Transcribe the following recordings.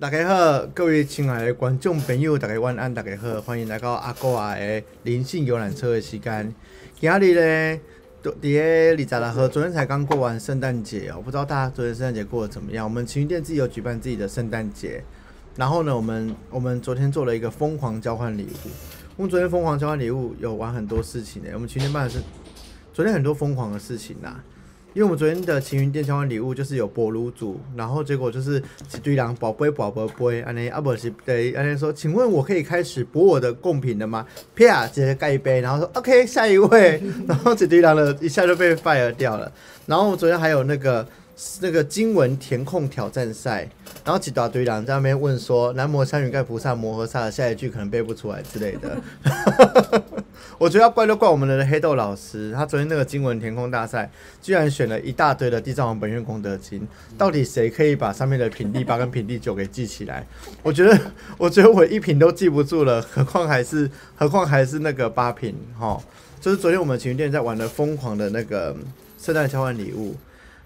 大家好，各位亲爱的观众朋友，大家晚安，大家好，欢迎来到阿哥啊的灵性游览车的时间。今日呢，都伫个二十六号，昨天才刚过完圣诞节哦，不知道大家昨天圣诞节过得怎么样？我们晴云店自己有举办自己的圣诞节，然后呢，我们我们昨天做了一个疯狂交换礼物。我们昨天疯狂交换礼物有玩很多事情呢，我们晴天办的是昨天很多疯狂的事情呐。因为我们昨天的晴云店交换礼物就是有博炉组，然后结果就是一堆人宝贝宝贝杯，安尼阿伯是对安尼说，请问我可以开始博我的贡品了吗？啪，直接盖一杯，然后说 OK，下一位，然后一堆人的一下就被 fire 掉了。然后我昨天还有那个那个经文填空挑战赛，然后一大堆人在那边问说，南摩三云盖菩萨摩诃萨的下一句可能背不出来之类的。我觉得要怪就怪我们的黑豆老师，他昨天那个经文填空大赛，居然选了一大堆的地藏王本愿功德经，到底谁可以把上面的品第八跟品第九给记起来？我觉得，我觉得我一品都记不住了，何况还是何况还是那个八品哈。就是昨天我们情绪店在玩的疯狂的那个圣诞交换礼物，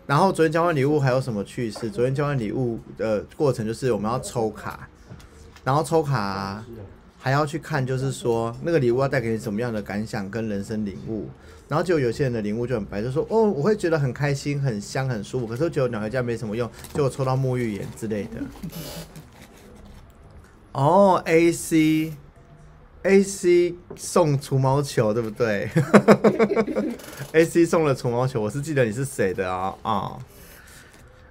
然后昨天交换礼物还有什么趣事？昨天交换礼物的过程就是我们要抽卡，然后抽卡。还要去看，就是说那个礼物要带给你什么样的感想跟人生领悟，然后就有些人的领悟就很白，就说哦，我会觉得很开心、很香、很舒服，可是我觉得鸟回家没什么用，就抽到沐浴盐之类的。哦，A C A C 送除毛球，对不对？A C 送了除毛球，我是记得你是谁的啊啊。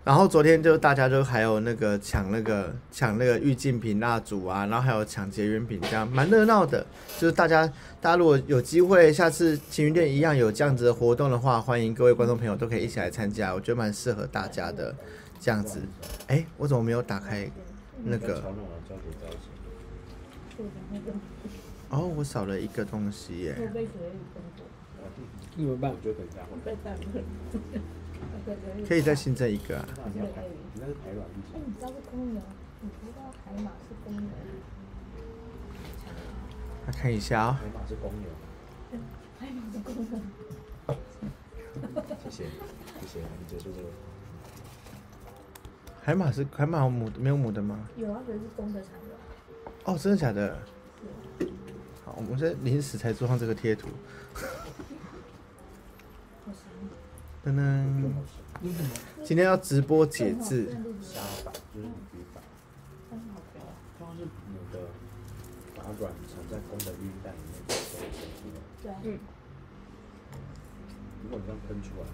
然后昨天就大家就还有那个抢那个抢那个玉净瓶蜡烛啊，然后还有抢结缘品，这样蛮热闹的。就是大家大家如果有机会，下次晴云店一样有这样子的活动的话，欢迎各位观众朋友都可以一起来参加，我觉得蛮适合大家的这样子。哎，我怎么没有打开那个？哦，我少了一个东西耶。怎么办？可以再新增一个啊！哎，你知道是公牛？你知道海马是公牛？来看一下啊！海马是公牛。海马是公牛。谢谢，谢谢，你结束这个。海马是海马有母没有母的吗？有啊，可是公的才有。哦，真的假的？好，我们在临时才做上这个贴图。噔噔，今天要直播解字。嗯。如果你这样喷出来，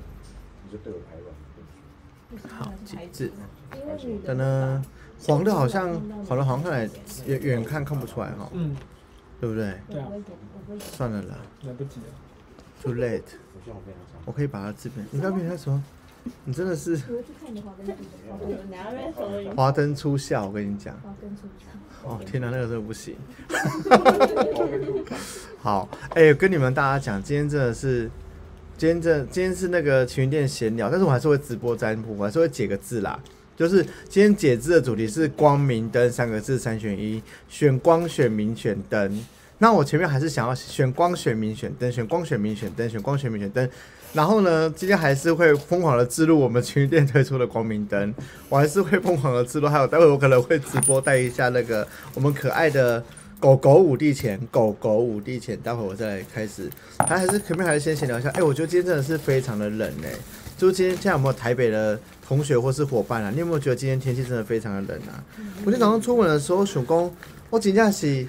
你就对我排卵。好，解字。噔噔，黄的好像黄的，好像看来远远看看不出来哈。嗯。对不对？对啊。算了啦。来不及了。Too late。我可以把它这边，你不要跟他说，你真的是。华灯初笑，我跟你讲。华灯初笑。哦天哪，那个时候不行。好，哎，跟你们大家讲，今天真的是，今天这今天是那个晴云店闲聊，但是我还是会直播占卜，我还是会解个字啦。就是今天解字的主题是光明灯三个字三选一，选光选明选灯。那我前面还是想要选光选明选灯，选光选明选灯，选光选明选灯。然后呢，今天还是会疯狂的记录我们情侣店推出的光明灯，我还是会疯狂的记录。还有待会我可能会直播带一下那个我们可爱的狗狗五帝钱，狗狗五帝钱。待会我再开始，还还是前面还是先闲聊一下。哎，我觉得今天真的是非常的冷哎，就今天现在有没有台北的同学或是伙伴啊？你有没有觉得今天天气真的非常的冷啊？我今天早上出门的时候，手工我紧张是。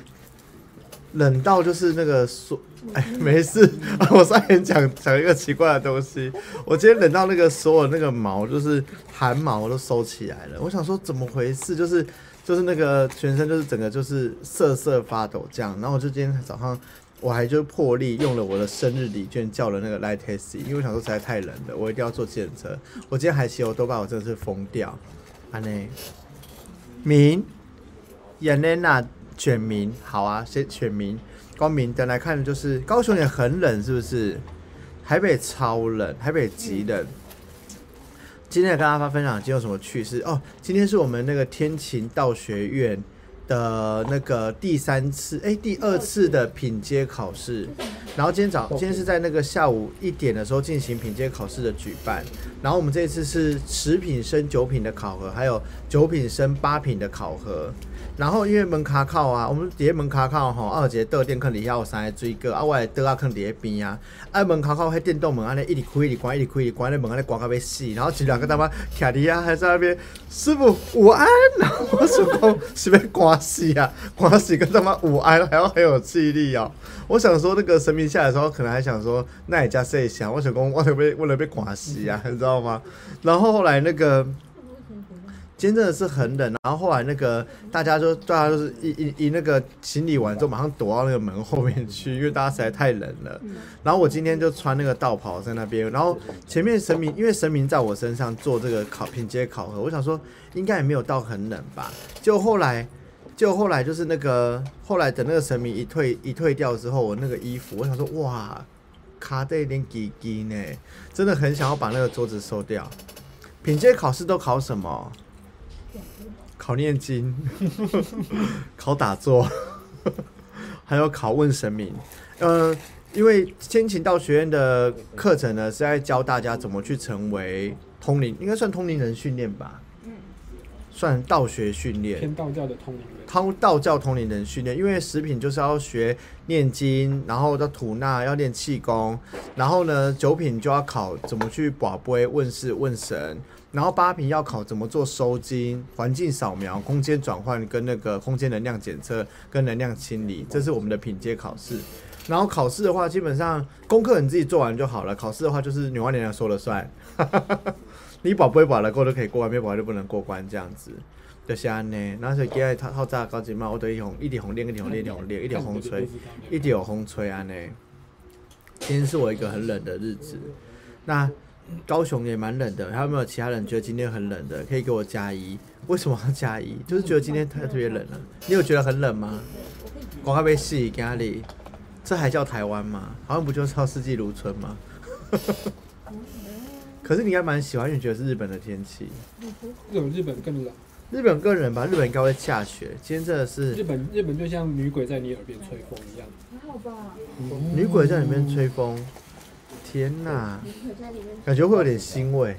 冷到就是那个说，哎，没事，我上面讲讲一个奇怪的东西。我今天冷到那个所有那个毛，就是汗毛都收起来了。我想说怎么回事？就是就是那个全身就是整个就是瑟瑟发抖这样。然后我就今天早上我还就破例用了我的生日礼券叫了那个 Light Taxi，因为我想说实在太冷了，我一定要坐计程车。我今天还骑我都把我真的是疯掉。安内，明，眼泪那。选民好啊，先选民光明灯来看，就是高雄也很冷，是不是？台北超冷，台北极冷。今天跟大家分享，今天有什么趣事哦？今天是我们那个天晴道学院的那个第三次，哎，第二次的品阶考试。然后今天早今天是在那个下午一点的时候进行品阶考试的举办，然后我们这一次是十品升九品的考核，还有九品升八品的考核。然后因为门卡靠啊，我们底下门卡靠吼，二节倒电坑底下有三个水果，啊，我的倒啊坑底下边啊，啊门卡靠迄电动门安尼一直开一直关一直开一直关，那门安尼关到要死，然后前两个他妈徛底下还在那边，师傅午安，然后我想讲是要关死啊，关死跟他妈午安还要很有气力哦。我想说那个神明下来的时候，可能还想说那也加设一下，我想讲我特别为了被关死啊，你知道吗？然后后来那个。今天真的是很冷，然后后来那个大家就大家就是一一一那个清理完之后，马上躲到那个门后面去，因为大家实在太冷了。然后我今天就穿那个道袍在那边，然后前面神明因为神明在我身上做这个考品阶考核，我想说应该也没有到很冷吧。就后来就后来就是那个后来等那个神明一退一退掉之后，我那个衣服我想说哇，卡的有点挤挤呢，真的很想要把那个桌子收掉。品阶考试都考什么？考念经，考打坐，还有考问神明。呃，因为先秦道学院的课程呢，是在教大家怎么去成为通灵，应该算通灵人训练吧？嗯，算道学训练，偏道教的通灵人。通道教通灵人训练，因为食品就是要学念经，然后要吐纳，要练气功，然后呢，九品就要考怎么去把杯问事问神。然后八品要考怎么做收金、环境扫描、空间转换跟那个空间能量检测跟能量清理，这是我们的品阶考试。然后考试的话，基本上功课你自己做完就好了。考试的话就是女娲娘娘说了算，你保不保了过都可以过关，没保就不能过关这样子。就是安呢，那所以今日套套炸高级嘛，我都一红一点红练，一点红练，一点红练，一点红吹，一点红吹安呢。今天是我一个很冷的日子，那。高雄也蛮冷的，还有没有其他人觉得今天很冷的？可以给我加一。为什么要加一？就是觉得今天特特别冷了。你有觉得很冷吗？广告被洗咖喱，这还叫台湾吗？好像不就是叫四季如春吗？可是你应该蛮喜欢，因为觉得是日本的天气。有日本更冷。日本更冷吧？日本应该会下雪。今天真的是。日本日本就像女鬼在你耳边吹风一样。还好吧。女鬼在里面吹风。天呐，感觉会有点腥味。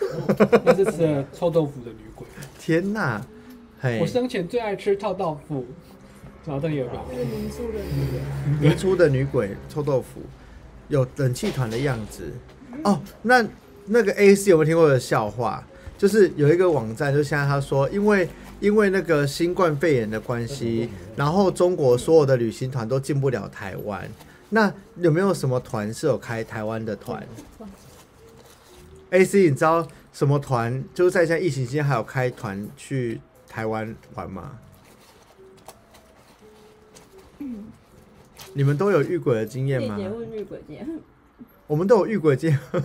那是吃了臭豆腐的女鬼。天呐，我生前最爱吃臭豆腐。然后这里有个年初的女鬼，年初的女鬼臭豆腐，有冷气团的样子。哦，那那个 A C 有没有听过的笑话？就是有一个网站，就现在他说，因为因为那个新冠肺炎的关系，然后中国所有的旅行团都进不了台湾。那有没有什么团是有开台湾的团？A C，你知道什么团？就是在现在疫情期间还有开团去台湾玩吗？你们都有遇鬼的经验吗？遇鬼经验。我们都有遇鬼经验。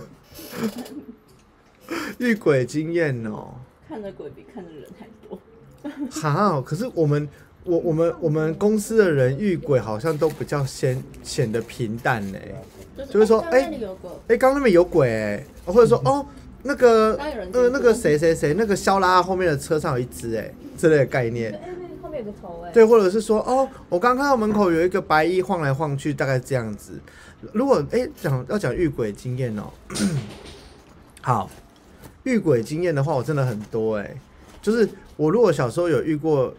遇鬼经验哦。看的鬼比看的人还多。好，可是我们。我我们我们公司的人遇鬼好像都比较显显得平淡呢，就是说，哎，哎，刚那边有鬼哎，或者说，哦，那个呃那个谁谁谁那个肖拉后面的车上有一只哎，之类的概念。后面有个头哎。对，或者是说，哦，我刚看到门口有一个白衣晃来晃去，大概这样子。如果哎讲要讲遇鬼经验哦，好，遇鬼经验的话，我真的很多哎，就是我如果小时候有遇过。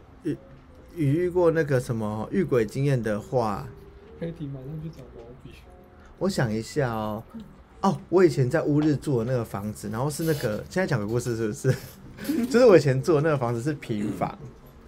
遇遇过那个什么遇鬼经验的话，可以马上去找毛笔。我想一下哦，哦，我以前在乌日住的那个房子，然后是那个现在讲个故事是不是？就是我以前住的那个房子是平房，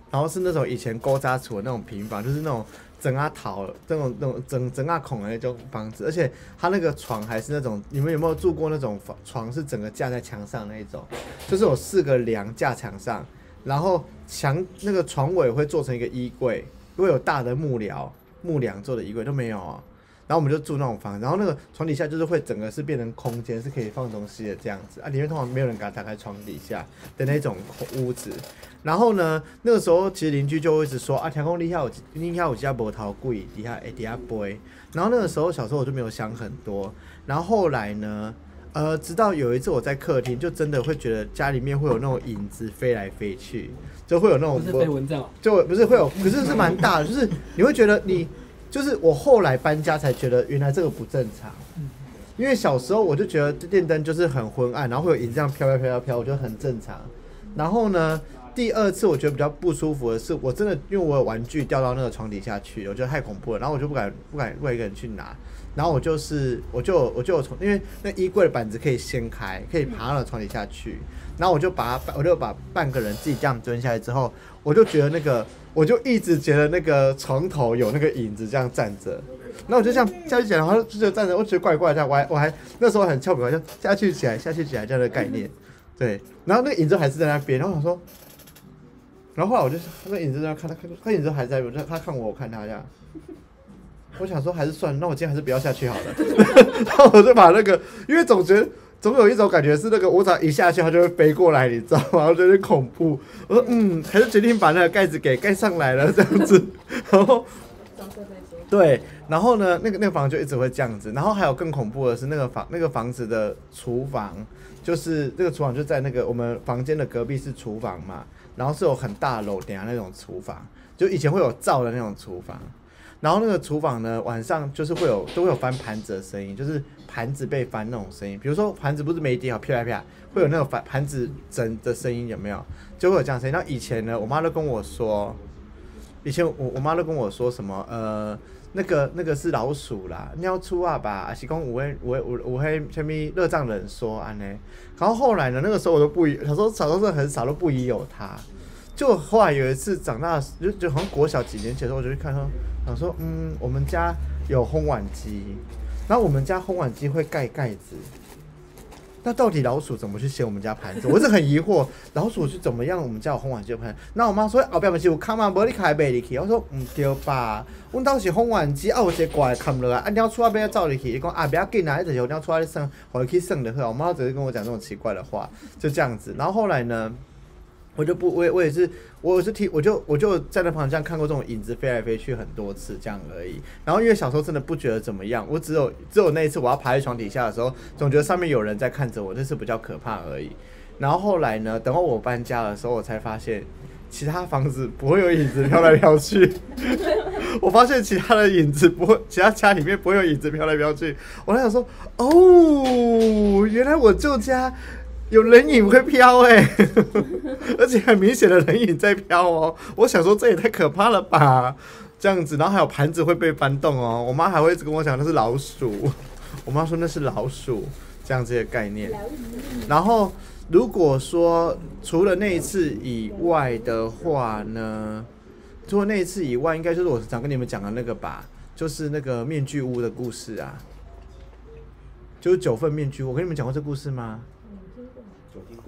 然后是那种以前勾扎厝的那种平房，就是那种整啊桃这种那种整整啊孔的那种房子，而且它那个床还是那种，你们有没有住过那种房床是整个架在墙上那一种？就是有四个梁架墙上。然后墙那个床尾会做成一个衣柜，会有大的木梁木梁做的衣柜都没有啊。然后我们就住那种房，然后那个床底下就是会整个是变成空间，是可以放东西的这样子啊。里面通常没有人敢打开床底下的那种屋子。然后呢，那个时候其实邻居就会一直说啊，天空底下有底下有家波涛柜，底下哎底下杯。然后那个时候小时候我就没有想很多。然后后来呢？呃，直到有一次我在客厅，就真的会觉得家里面会有那种影子飞来飞去，就会有那种不是飞蚊帐，就不是会有，可是是蛮大的，就是你会觉得你就是我后来搬家才觉得原来这个不正常。嗯因为小时候我就觉得电灯就是很昏暗，然后会有影子这样飘飘飘飘飘，我觉得很正常。然后呢，第二次我觉得比较不舒服的是，我真的因为我有玩具掉到那个床底下去，我觉得太恐怖了，然后我就不敢不敢不敢一个人去拿。然后我就是我就我就从因为那衣柜的板子可以掀开，可以爬到床底下去，然后我就把我就把半个人自己这样蹲下来之后，我就觉得那个我就一直觉得那个床头有那个影子这样站着。然后我就这样下去起来，然后就觉得站着，我觉得怪怪的，我还我还那时候很俏皮，我就下去起来，下去起来这样的概念，对。然后那个影子还是在那边，然后我说，然后后来我就那个影子在那看他看，他影子还在，我就他看我，我看他这样。我想说还是算了，那我今天还是不要下去好了。然后我就把那个，因为总觉得总有一种感觉是那个我只要一下去，它就会飞过来，你知道吗？我觉得有点恐怖。我说嗯，还是决定把那个盖子给盖上来了这样子。然后对，然后呢，那个那个房就一直会这样子。然后还有更恐怖的是，那个房那个房子的厨房，就是那个厨房就在那个我们房间的隔壁是厨房嘛，然后是有很大楼顶下那种厨房，就以前会有灶的那种厨房。然后那个厨房呢，晚上就是会有都会有翻盘子的声音，就是盘子被翻那种声音。比如说盘子不是没叠好，啪啪啪，会有那种翻盘子整的声音，有没有？就会有这样声音。那以前呢，我妈都跟我说，以前我我妈都跟我说什么呃，那个那个是老鼠啦，尿出啊吧，还是讲有迄有有有迄什么热胀冷缩安呢？然后后来呢，那个时候我都不以，小时候小时候是很少都不疑有他。就后来有一次长大，就就好像国小几年前的时候，我就去看说，想说嗯，我们家有烘碗机，然后我们家烘碗机会盖盖子。那到底老鼠怎么去掀我们家盘子？我是很疑惑，老鼠是怎么样？我们家有烘碗机的盘？那我妈说哦，不要不是有看嘛，无你开背入去。我说唔对吧？阮兜是烘碗机，啊有一个挂看落来，啊鸟出啊要走入去，伊讲啊不要紧啊，一直有鸟出来算，我去算就好。我妈只是跟我讲这种奇怪的话，就这样子。然后后来呢？我就不，我也我也是，我是听，我就我就在那旁这样看过这种影子飞来飞去很多次这样而已。然后因为小时候真的不觉得怎么样，我只有只有那一次我要爬在床底下的时候，总觉得上面有人在看着我，那是比较可怕而已。然后后来呢，等到我搬家的时候，我才发现其他房子不会有影子飘来飘去。我发现其他的影子不会，其他家里面不会有影子飘来飘去。我在想说，哦，原来我舅家。有人影会飘哎、而且很明显的人影在飘哦。我想说这也太可怕了吧，这样子，然后还有盘子会被翻动哦。我妈还会一直跟我讲那是老鼠，我妈说那是老鼠，这样子的概念。然后如果说除了那一次以外的话呢，除了那一次以外，应该就是我常跟你们讲的那个吧，就是那个面具屋的故事啊，就是九份面具。我跟你们讲过这故事吗？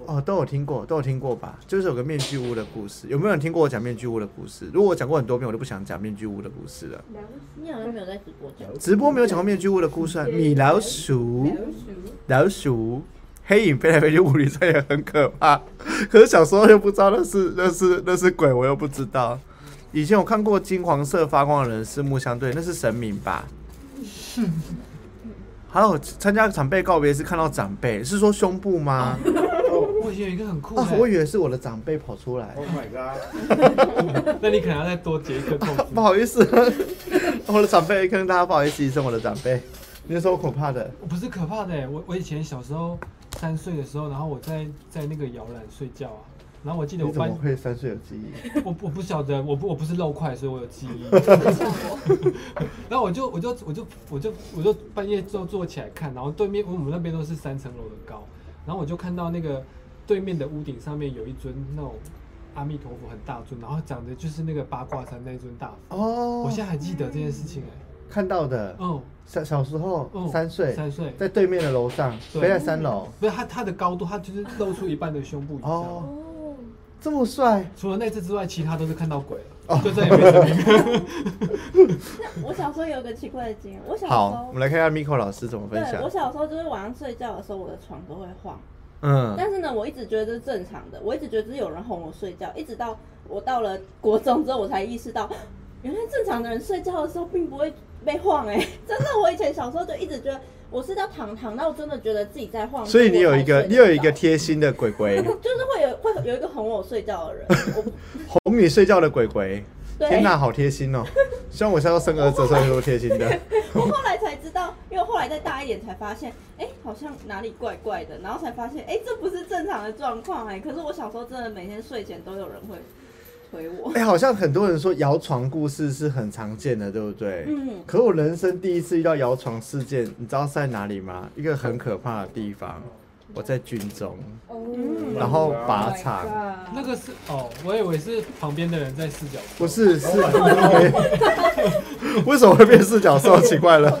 哦，都有听过，都有听过吧？就是有个面具屋的故事，有没有人听过我讲面具屋的故事？如果我讲过很多遍，我就不想讲面具屋的故事了。你好像没有在直播讲。直播没有讲过面具屋的故事啊，米老鼠，老鼠，黑影飞来飞去，屋里这也很可怕。可是小时候又不知道那是那是那是鬼，我又不知道。以前我看过金黄色发光的人四目相对，那是神明吧？还有参加长辈告别是看到长辈，是说胸部吗？我以前有一个很酷啊，的，我以为是我的长辈跑出来。Oh my god！那你可能要再多结一颗扣子。不好意思，我的长辈跟大家不好意思，一声我的长辈。你是说我可怕的？我不是可怕的欸，我我以前小时候三岁的时候，然后我在在那个摇篮睡觉啊，然后我记得你怎么我班会三岁有记忆？我我不晓得，我不我不是肉块，所以我有记忆。然后我就我就我就我就我就半夜就坐起来看，然后对面我们那边都是三层楼的高，然后我就看到那个对面的屋顶上面有一尊那种阿弥陀佛很大尊，然后长得就是那个八卦山那尊大佛。哦，我现在还记得这件事情哎、看到的，嗯小小时候嗯，三岁，三岁，在对面的楼上，对。飞在三楼。不是他他的高度，他就是露出一半的胸部以上。哦，哦，这么帅，除了那次之外，其他都是看到鬼哦。了，就再也没生命。我小时候有个奇怪的经验，我小时好，我候们来看一下 Miko 老师怎么分享。对我。小时候就是晚上睡觉的时候，我的床都会晃，嗯，但是呢，我一直觉得这是正常的，我一直觉得是有人哄我睡觉，一直到我到了国中之后，我才意识到，原来正常的人睡觉的时候并不会被晃哎、真的，我以前小时候就一直觉得我是要躺躺到真的觉得自己在晃，所以你有一个，你有一个贴心的鬼鬼，就是会有会有一个哄我睡觉的人，我 哄你睡觉的鬼鬼。天哪，好贴心哦！希望我下次生儿子，所以说贴心的。我后来才知道，因为后来再大一点才发现，哎、好像哪里怪怪的，然后才发现，哎、这不是正常的状况哎。可是我小时候真的每天睡前都有人会推我。哎、好像很多人说摇床故事是很常见的，对不对？嗯，可我人生第一次遇到摇床事件，你知道是在哪里吗？一个很可怕的地方，我在军中，哦然后靶场，那个是哦，我以为是旁边的人在视角。不是是，为什么会变四角兽？奇怪了。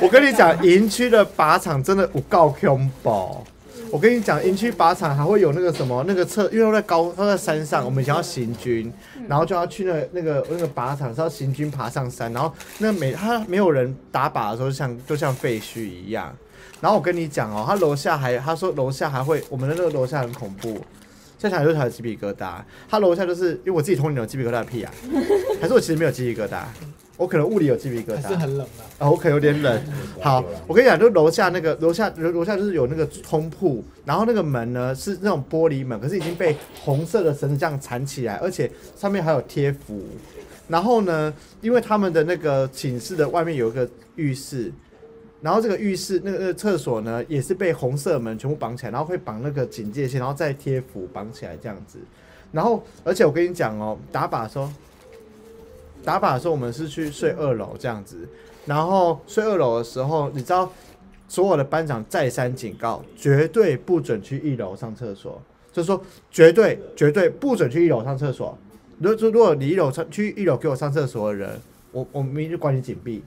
我跟你讲，营区的靶场真的有够恐怖。我跟你讲，营区靶场还会有那个什么那个测，因为都在高，都在山上，我们以前要行军，然后就要去那个那个那个靶场是要行军爬上山，然后那每他没有人打靶的时候，就像就像废墟一样。然后我跟你讲哦，他楼下还他说楼下还会，我们的那个楼下很恐怖，现在想就起来鸡皮疙瘩。他楼下就是因为我自己童年有鸡皮疙瘩的屁啊，还是我其实没有鸡皮疙瘩，我可能物理有鸡皮疙瘩。还是很冷啊。啊，我可能有点冷。好，我跟你讲，就楼下那个楼下楼楼下就是有那个通铺，然后那个门呢是那种玻璃门，可是已经被红色的绳子这样缠起来，而且上面还有贴符。然后呢，因为他们的那个寝室的外面有一个浴室，然后这个浴室那个那个厕所呢也是被红色门全部绑起来，然后会绑那个警戒线，然后再贴符绑起来这样子。然后，而且我跟你讲哦，打靶的时候，打靶的时候我们是去睡二楼这样子，然后睡二楼的时候，你知道所有的班长再三警告，绝对不准去一楼上厕所，就是说绝对绝对不准去一楼上厕所。如果如果你一楼上去一楼给我上厕所的人，我我明明就关你紧闭，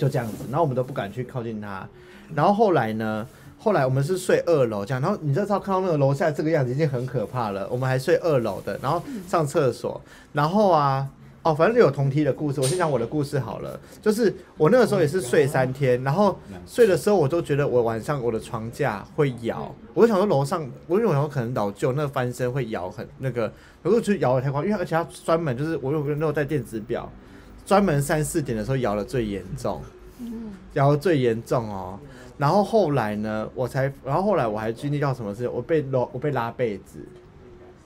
就这样子，然后我们都不敢去靠近他。然后后来呢？后来我们是睡二楼这样，然后你就知道看到那个楼下这个样子已经很可怕了。我们还睡二楼的，然后上厕所，然后啊，哦，反正就有同梯的故事。我先讲我的故事好了，就是我那个时候也是睡三天，然后睡的时候我都觉得我晚上我的床架会摇，我就想说楼上，我因为我想可能老旧那个翻身会摇很那个，如果去摇的太快，因为而且它专门就是我有个那种带电子表，专门三四点的时候摇的最严重，摇的最严重哦。然后后来呢，我才，然后后来我还经历到什么事？我被拉，我被拉被子，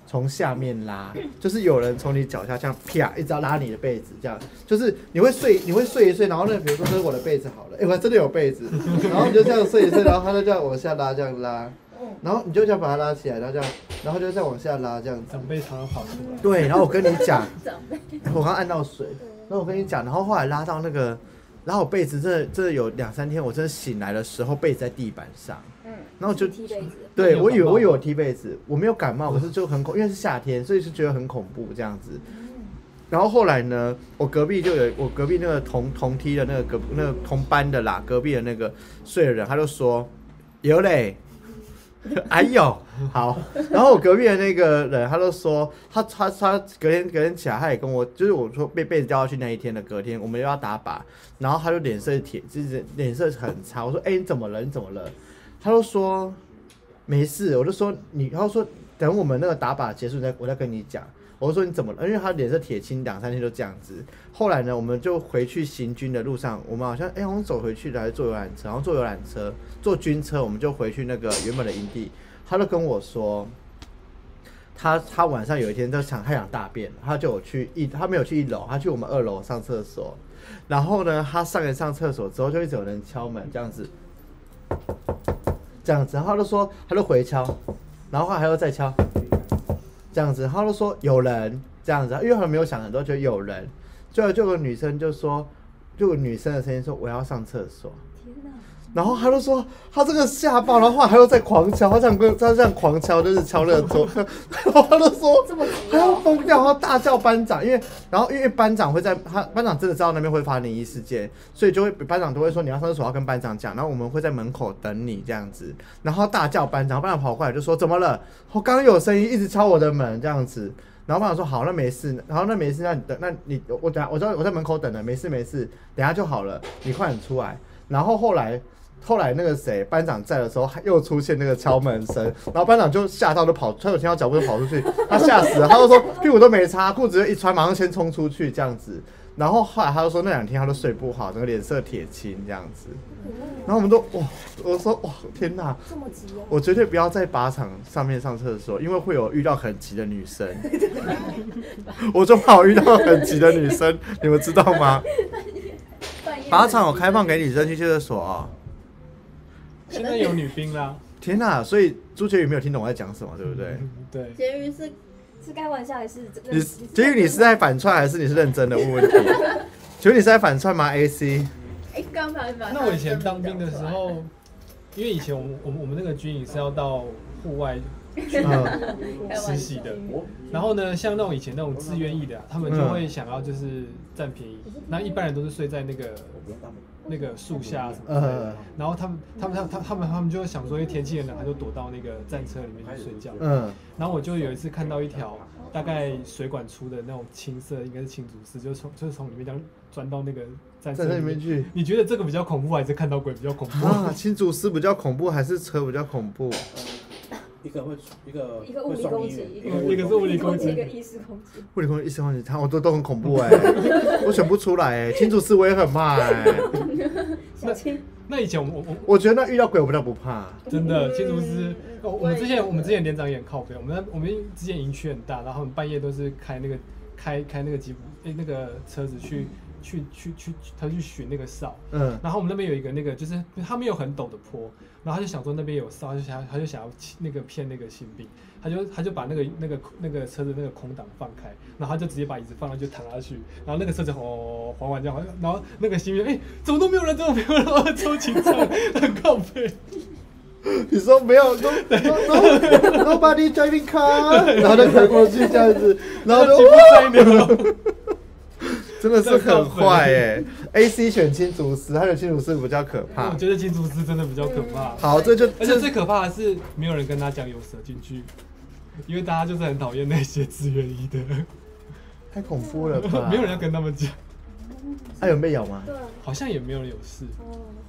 从下面拉，就是有人从你脚下这样啪一直要拉你的被子，这样就是你会睡，你会睡一睡，然后呢，比如说这是我的被子好了，哎，我真的有被子，然后你就这样睡一睡，然后他就这样往下拉，这样拉，然后你就这样把它拉起来，然后这样，然后就再往下拉，这样子。长辈常常跑出来。对，然后我跟你讲，长辈我刚按到水，然后我跟你讲，然后后来拉到那个，然后我被子真的真的有两三天，我真的醒来的时候被子在地板上，嗯，然后就踢被子，对我以为我以为我踢被子，我没有感冒，可是就很恐，因为是夏天，所以是觉得很恐怖这样子。然后后来呢，我隔壁就有我隔壁那个同同梯的那个隔那个同班的啦，隔壁的那个睡的人，他就说有嘞，哎呦好。然后我隔壁的那个人，他就说他他他隔天隔天起来，他也跟我就是我说被被子掉下去那一天的隔天，我们又要打靶，然后他就脸色铁，就是脸色很差。我说哎、你怎么了？你怎么了？他就说没事，我就说你，他就说等我们那个打靶结束再我再跟你讲。我说你怎么了？因为他脸色铁青，两三天就这样子。后来呢，我们就回去行军的路上，我们好像哎、我们走回去的还是坐游览车，然后坐游览车坐军车，我们就回去那个原本的营地。他就跟我说，他他晚上有一天就想他想大便，他就有去一他没有去一楼，他去我们二楼上厕所。然后呢，他上一上厕所之后，就一直有人敲门这样子，这样子，然后他就说他就回敲，然后还要再敲，这样子，他都说有人这样子，因为他没有想很多，就有人，最后就有个女生就说，就有女生的声音说我要上厕所，天哪！然后他就说他这个吓爆，然后后来他又在狂敲，他这样跟他这样狂敲，就是敲那个桌，然后他就说他要疯掉，他要大叫班长，因为然后因为班长会在他班长真的知道那边会发生灵异事件，所以就会班长都会说你要上厕所要跟班长讲，然后我们会在门口等你这样子，然后大叫班长，班长跑过来就说怎么了？我刚刚有声音一直敲我的门这样子。然后班长说好，那没事。然后那没事，那你等，那你我等下我在我在门口等了，没事没事，等下就好了，你快点出来。然后后来后来那个谁班长在的时候，又出现那个敲门声，然后班长就吓到就跑，他有听到脚步就跑出去，他吓死了，他就说屁股都没擦，裤子就一穿，马上先冲出去这样子。然后后来他就说那两天他都睡不好，整个脸色铁青这样子。然后我们都哇，我说哇天哪，这么急哦。我绝对不要在靶场上面上厕所，因为会有遇到很急的女生。我就怕我遇到很急的女生，你们知道吗？靶场有开放给女生去厕所哦。现在有女兵啦，天哪！所以朱杰宇没有听懂我在讲什么，对不对？嗯对，结语是是开玩笑还是真的？你杰宇，你是在反串还是你是认真的问问题？请问你是在反串吗？AC？哎，刚才反那我以前当兵的时候，因为以前我们我们我们那个军营是要到户外去嗯实习的，然后呢，像那种以前那种自愿意的啊、他们就会想要就是占便宜，那一般人都是睡在那个我不用当兵，那个树下什么之类的呃，然后他们他们他他他们他们就会想说，因为天气很冷，他就躲到那个战车里面去睡觉。嗯，然后我就有一次看到一条大概水管出的那种青色，应该是青竹丝，就从就是从里面这样钻到那个战车里面。里面去你觉得这个比较恐怖，还是看到鬼比较恐怖？啊，青竹丝比较恐怖还是车比较恐怖？一个会一个一个物理攻击一个一个是物理攻击。一个意识攻击。物理攻击、意识攻击，他我都都很恐怖哎、我选不出来哎、新竹师我也很怕哎、小青，那以前我我我我觉得那遇到鬼我比较不怕。真的青竹丝嗯，哦我们之前我们之前连长也很靠背，我们我们之前营区很大，然后我们半夜都是开那个开开那个吉普诶那个车子去去去去他去寻那个哨，嗯。然后我们那边有一个那个，就是他们有很陡的坡，然后他就想说那边有哨，他就想他就想要那个骗那个新兵，他就他就把那个那个那个车子那个空档放开，然后他就直接把椅子放上去躺下去，然后那个车子哦缓缓这样，然后那个新兵哎、怎么都没有人，怎么没有人，然后超紧张，很靠背，你说没有，no no no nobody driving car，然后就开过去这样子，然后就然后吉普塞牛了，真的是很坏哎、AC 选青竹师，他的青竹师比较可怕我。觉得金竹丝真的比较可怕，好，这就而且最可怕的是没有人跟他讲有蛇进去。因为大家就是很讨厌那些自愿医的，太恐怖了吧？没有人要跟他们讲，他有被咬吗？好像也没有人有事。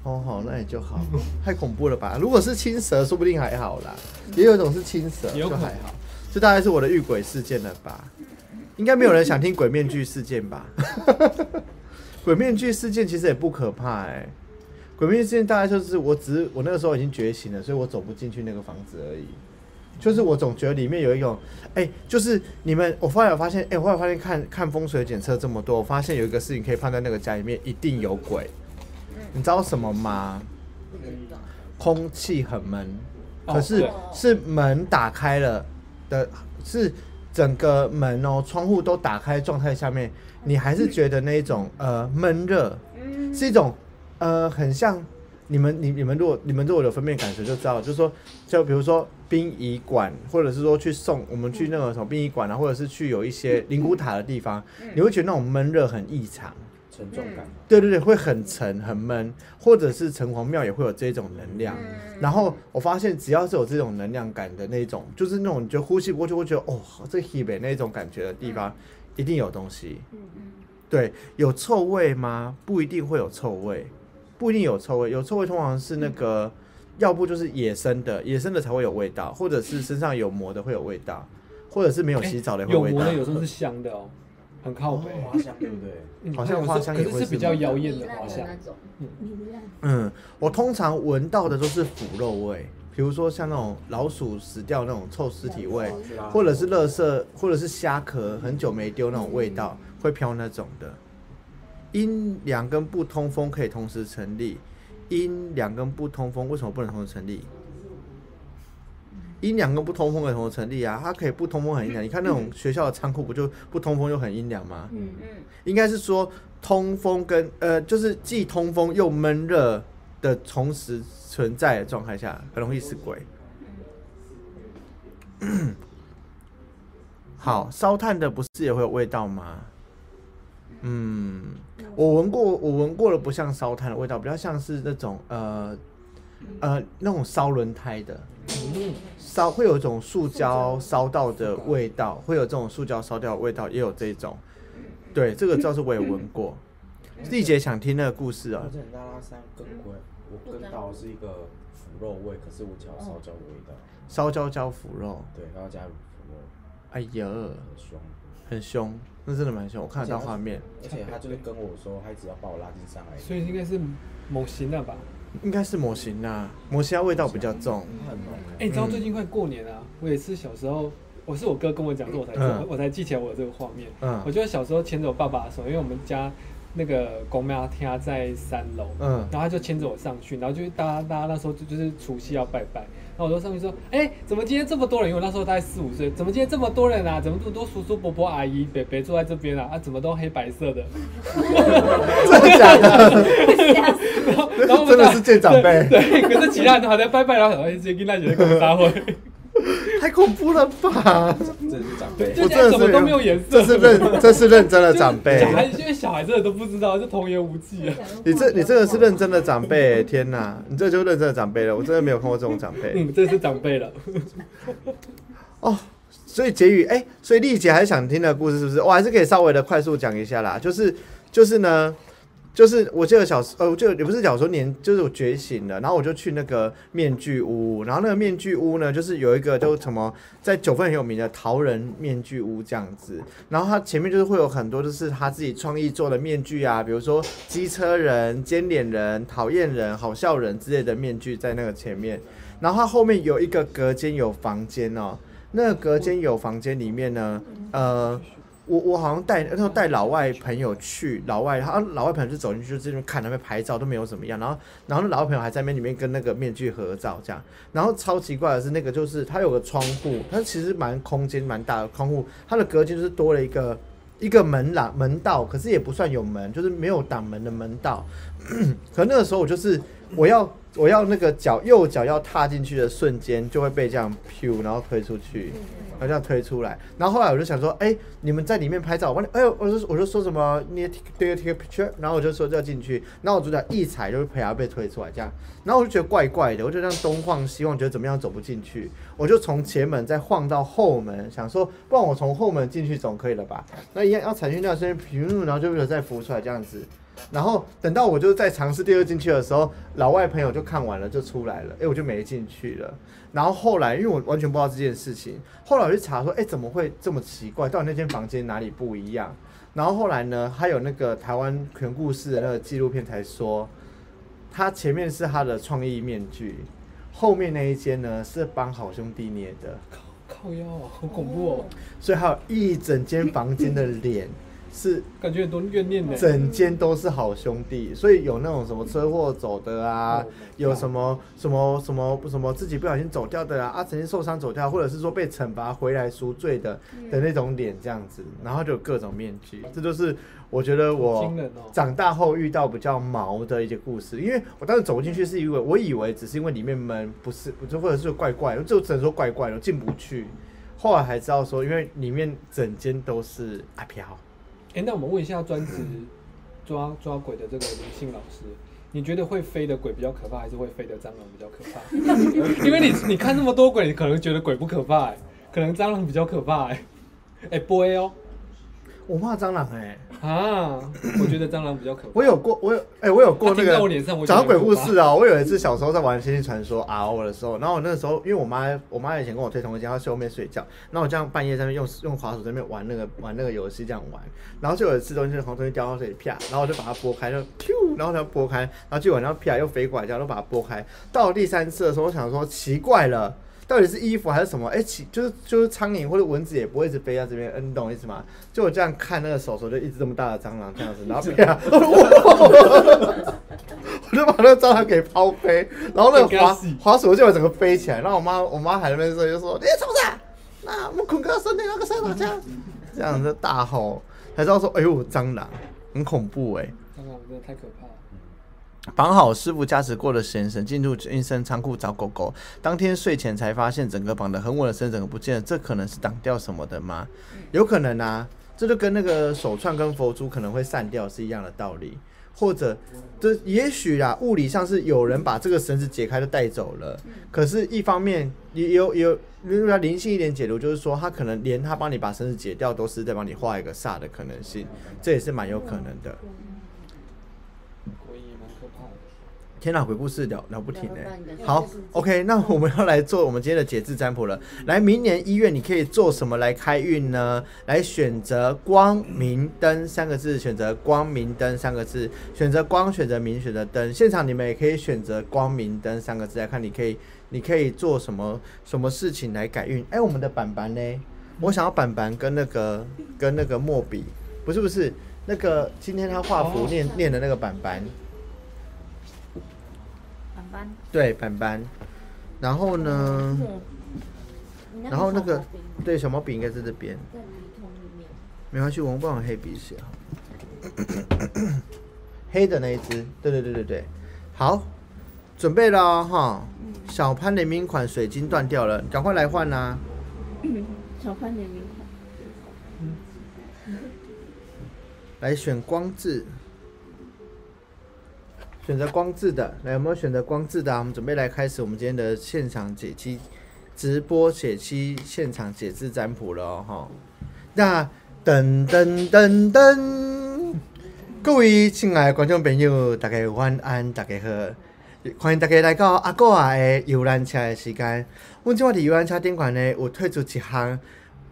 哦，哦，好，那也就好。太恐怖了吧？如果是青蛇，说不定还好啦。也有一种是青蛇，也有可能就还好。这大概是我的遇鬼事件了吧？应该没有人想听鬼面具事件吧？鬼面具事件 其实也不可怕哎、鬼面具事件大概就是我只是我那个时候已经觉醒了，所以我走不进去那个房子而已。就是我总觉得里面有一种，哎、就是你们，我后来有发现，哎、我后来发现看看风水检测这么多，我发现有一个事情可以判断那个家里面一定有鬼。你知道什么吗？空气很闷，哦可是是门打开了的，是整个门哦，窗户都打开状态下面，你还是觉得那一种呃闷热，嗯。是一种呃很像你们你你们如果你们如果有分辨感觉就知道，就是说就比如说殡仪馆，或者是说去送我们去那个什么殡仪馆啊，或者是去有一些灵骨塔的地方，你会觉得那种闷热很异常。沉重感嘛，对对对，会很沉很闷，或者是城隍庙也会有这种能量。然后我发现，只要是有这种能量感的那种，就是那种你就呼吸过去会觉得哦，这 e b 那种感觉的地方，一定有东西。对，有臭味吗？不一定会有臭味，不一定有臭味。有臭味通常是那个，要不就是野生的，野生的才会有味道，或者是身上有膜的会有味道，或者是没有洗澡的也会有味道。有膜的有时候是香的哦，很靠北。花香对不对？嗯好像花香也可是是会是比较妖艳的花香的。那种，嗯，我通常闻到的都是腐肉味，比如说像那种老鼠死掉那种臭尸体味，或者是垃圾，或者是虾壳很久没丢那种味道，会飘那种的。阴两跟不通风可以同时成立，阴两跟不通风为什么不能同时成立？阴凉跟不通风可以同时成立啊，它可以不通风很阴凉。你看那种学校的仓库不就不通风又很阴凉吗？嗯，嗯，应该是说通风跟呃，就是既通风又闷热的同时存在的状态下，很容易是鬼。好，烧炭的不是也会有味道吗？嗯，我闻过，我闻过了，不像烧炭的味道，比较像是那种呃呃那种烧轮胎的，烧会有一种塑胶烧到的味道，会有这种塑胶烧掉的味道，也有这种。对，这个倒是我也闻过。丽姐想听那个故事啊我？之前在拉山跟过，我跟到是一个腐肉味，可是我只要烧焦的味道，烧焦焦腐肉，对，然后加入腐肉，哎呀，很凶。很凶。那真的蛮凶，我看得到画面，而且他就是跟我说，他一直要把我拉进山来，所以应该是某型的吧？应该是模型啦，模型它味道比较重。哎、你知道最近快过年啊，我也是小时候，我是我哥跟我讲说，我才，嗯。我才记起来我有这个画面。嗯。我觉得小时候牵着我爸爸的手，因为我们家那个公庙天在三楼，嗯。然后他就牵着我上去，然后就大家大家那时候就就是除夕要拜拜，然后我就上去说，哎、怎么今天这么多人？因为我那时候大概四五岁，怎么今天这么多人啊？怎么这么多叔叔伯伯阿姨伯伯坐在这边啊？啊，怎么都黑白色的？真的假的？然后然后我们大真的是见长辈，对，可是其他人都还在拜拜，然后想说，哎、这跟那姐在搞大会，太恐怖了吧？这是长辈。我真的是现在怎么都没有颜色，这是认 这是认真的长辈小。孩因为小孩真的都不知道，就童言无忌啊。你这你这个是认真的长辈，天哪！你这就认真的长辈了，我真的没有看过这种长辈。嗯，这是长辈了。哦，所以结语，哎、所以丽姐还是想听的故事是不是？我还是可以稍微的快速讲一下啦，就是就是呢。就是我记得小时，呃，就也不是小时候年，就是我觉醒了，然后我就去那个面具屋，然后那个面具屋呢，就是有一个就什么在九份很有名的桃仁面具屋这样子，然后它前面就是会有很多就是他自己创意做的面具啊，比如说机车人、尖脸人、讨厌人、好笑人之类的面具在那个前面，然后它后面有一个隔间有房间哦，那个隔间有房间里面呢，呃，我我好像带那时候带老外朋友去，老外他老外朋友就走进去就这边看那边拍照都没有怎么样，然后然后那老外朋友还在那边里面跟那个面具合照这样，然后超奇怪的是那个就是它有个窗户，它其实蛮空间蛮大的窗户，它的隔间就是多了一个。一个门廊门道，可是也不算有门，就是没有挡门的门道。可那个时候我就是我要我要那个脚右脚要踏进去的瞬间，就会被这样 p 然后推出去，然后这样推出来。然后后来我就想说，哎、你们在里面拍照，我帮你，哎呦，我就我就说什么你 take take a picture，然后我就说要进去，然后我主角一踩就陪他被推出来这样，然后我就觉得怪怪的，我就这样东晃西晃，觉得怎么样走不进去，我就从前门再晃到后门，想说，不然我从后门进去总可以了吧？那一样要踩进去那瞬间，噗，然后就为了再浮出来这样子。然后等到我就在尝试第二进去的时候，老外朋友就看完了就出来了，哎，我就没进去了。然后后来因为我完全不知道这件事情，后来我去查说，哎，怎么会这么奇怪？到底那间房间哪里不一样？然后后来呢，还有那个台湾全故事的那个纪录片才说，他前面是他的创意面具，后面那一间呢是帮好兄弟捏的，靠腰啊，好恐怖哦，所以还有一整间房间的脸是感觉很多怨念呢。整间都是好兄弟，所以有那种什么车祸走的啊 Oh 有什么什么什么什么自己不小心走掉的啊，啊曾经受伤走掉，或者是说被惩罚回来赎罪的的那种脸这样子，然后就有各种面具，这就是我觉得我。长大后遇到比较毛的一些故事，因为我当时走进去是因为我以为只是因为里面门，不是，就或者是怪怪，就只能说怪怪的，我进不去。后来才知道说，因为里面整间都是阿飘。哎，那我们问一下专职抓抓鬼的这个林信老师，你觉得会飞的鬼比较可怕，还是会飞的蟑螂比较可怕？因为你你看那么多鬼，你可能觉得鬼不可怕，可能蟑螂比较可怕，哎，哎，不会哦，我怕蟑螂哎、啊，我觉得蟑螂比较可怕。我有过，我有哎、我有过那个我脸上，我觉讲到鬼故事啊，我有一次小时候在玩《星际传说》RO 的时候，然后我那个时候因为我妈，我妈以前跟我推同一间，她睡后面睡觉，然后我这样半夜在那边用用滑鼠在那边玩那个玩那个游戏这样玩，然后就有一次东西红东西掉到水里啪，然后我就把它拨开，就噗，然后它拨开，然后就然后啪又飞过来，这样都把它拨开。到第三次的时候，我想说奇怪了。到底是衣服还是什么？哎、其就是就是苍蝇或者蚊子也不会一直飞在这边，嗯，你懂我意思吗？就我这样看那个手手，就一只这么大的蟑螂这样子，然后啪，我就把那个蟑螂给抛飞，然后那个滑滑鼠就整个飞起来，然后我妈我妈还在那边说就说你怎么子？那我们坤哥身体那个手这样这样子大吼，才知道说哎呦蟑螂很恐怖哎、蟑螂真的太可怕了。绑好师傅加持过的绳绳进入阴森仓库找狗狗，当天睡前才发现整个绑得很稳的绳整个不见了，这可能是挡掉什么的吗？有可能啊，这就跟那个手串跟佛珠可能会散掉是一样的道理，或者这也许啦，物理上是有人把这个绳子解开就带走了，可是一方面也有有，如果要灵性一点解读，就是说他可能连他帮你把绳子解掉，都是在帮你画一个煞的可能性，这也是蛮有可能的。鬼也蛮可怕的。天哪，鬼故事了了不停哎、要不然你的好，OK，那我们要来做我们今天的解字占卜了。来，明年一月你可以做什么来开运呢？来选择光明灯三个字，选择光明灯三个字，选择光，选择明，选择灯。现场你们也可以选择光明灯三个字来看，你可以你可以做什么什么事情来改运？哎、我们的板板呢？我想要板板跟那个跟那个墨笔，不是不是那个今天他画符哦念、念的那个板板。对，板板。然后呢？你然后那个对，小毛笔应该在这边，没关系，我们帮我黑笔写哈。黑的那一只，对对对对对，好，准备了哦哈。小潘联名款水晶断掉了，赶快来换啦、小潘联名款，来选光字，选择光字的，来有没有选择光字的、啊？我们准备来开始我们今天的现场解析直播解析现场解字占卜了哦。那噔噔噔噔，各位亲爱的观众朋友，大家晚安，大家好。欢迎大家来到阿哥阿的游览车的时间。阮今晚伫游览车顶款呢，有推出一项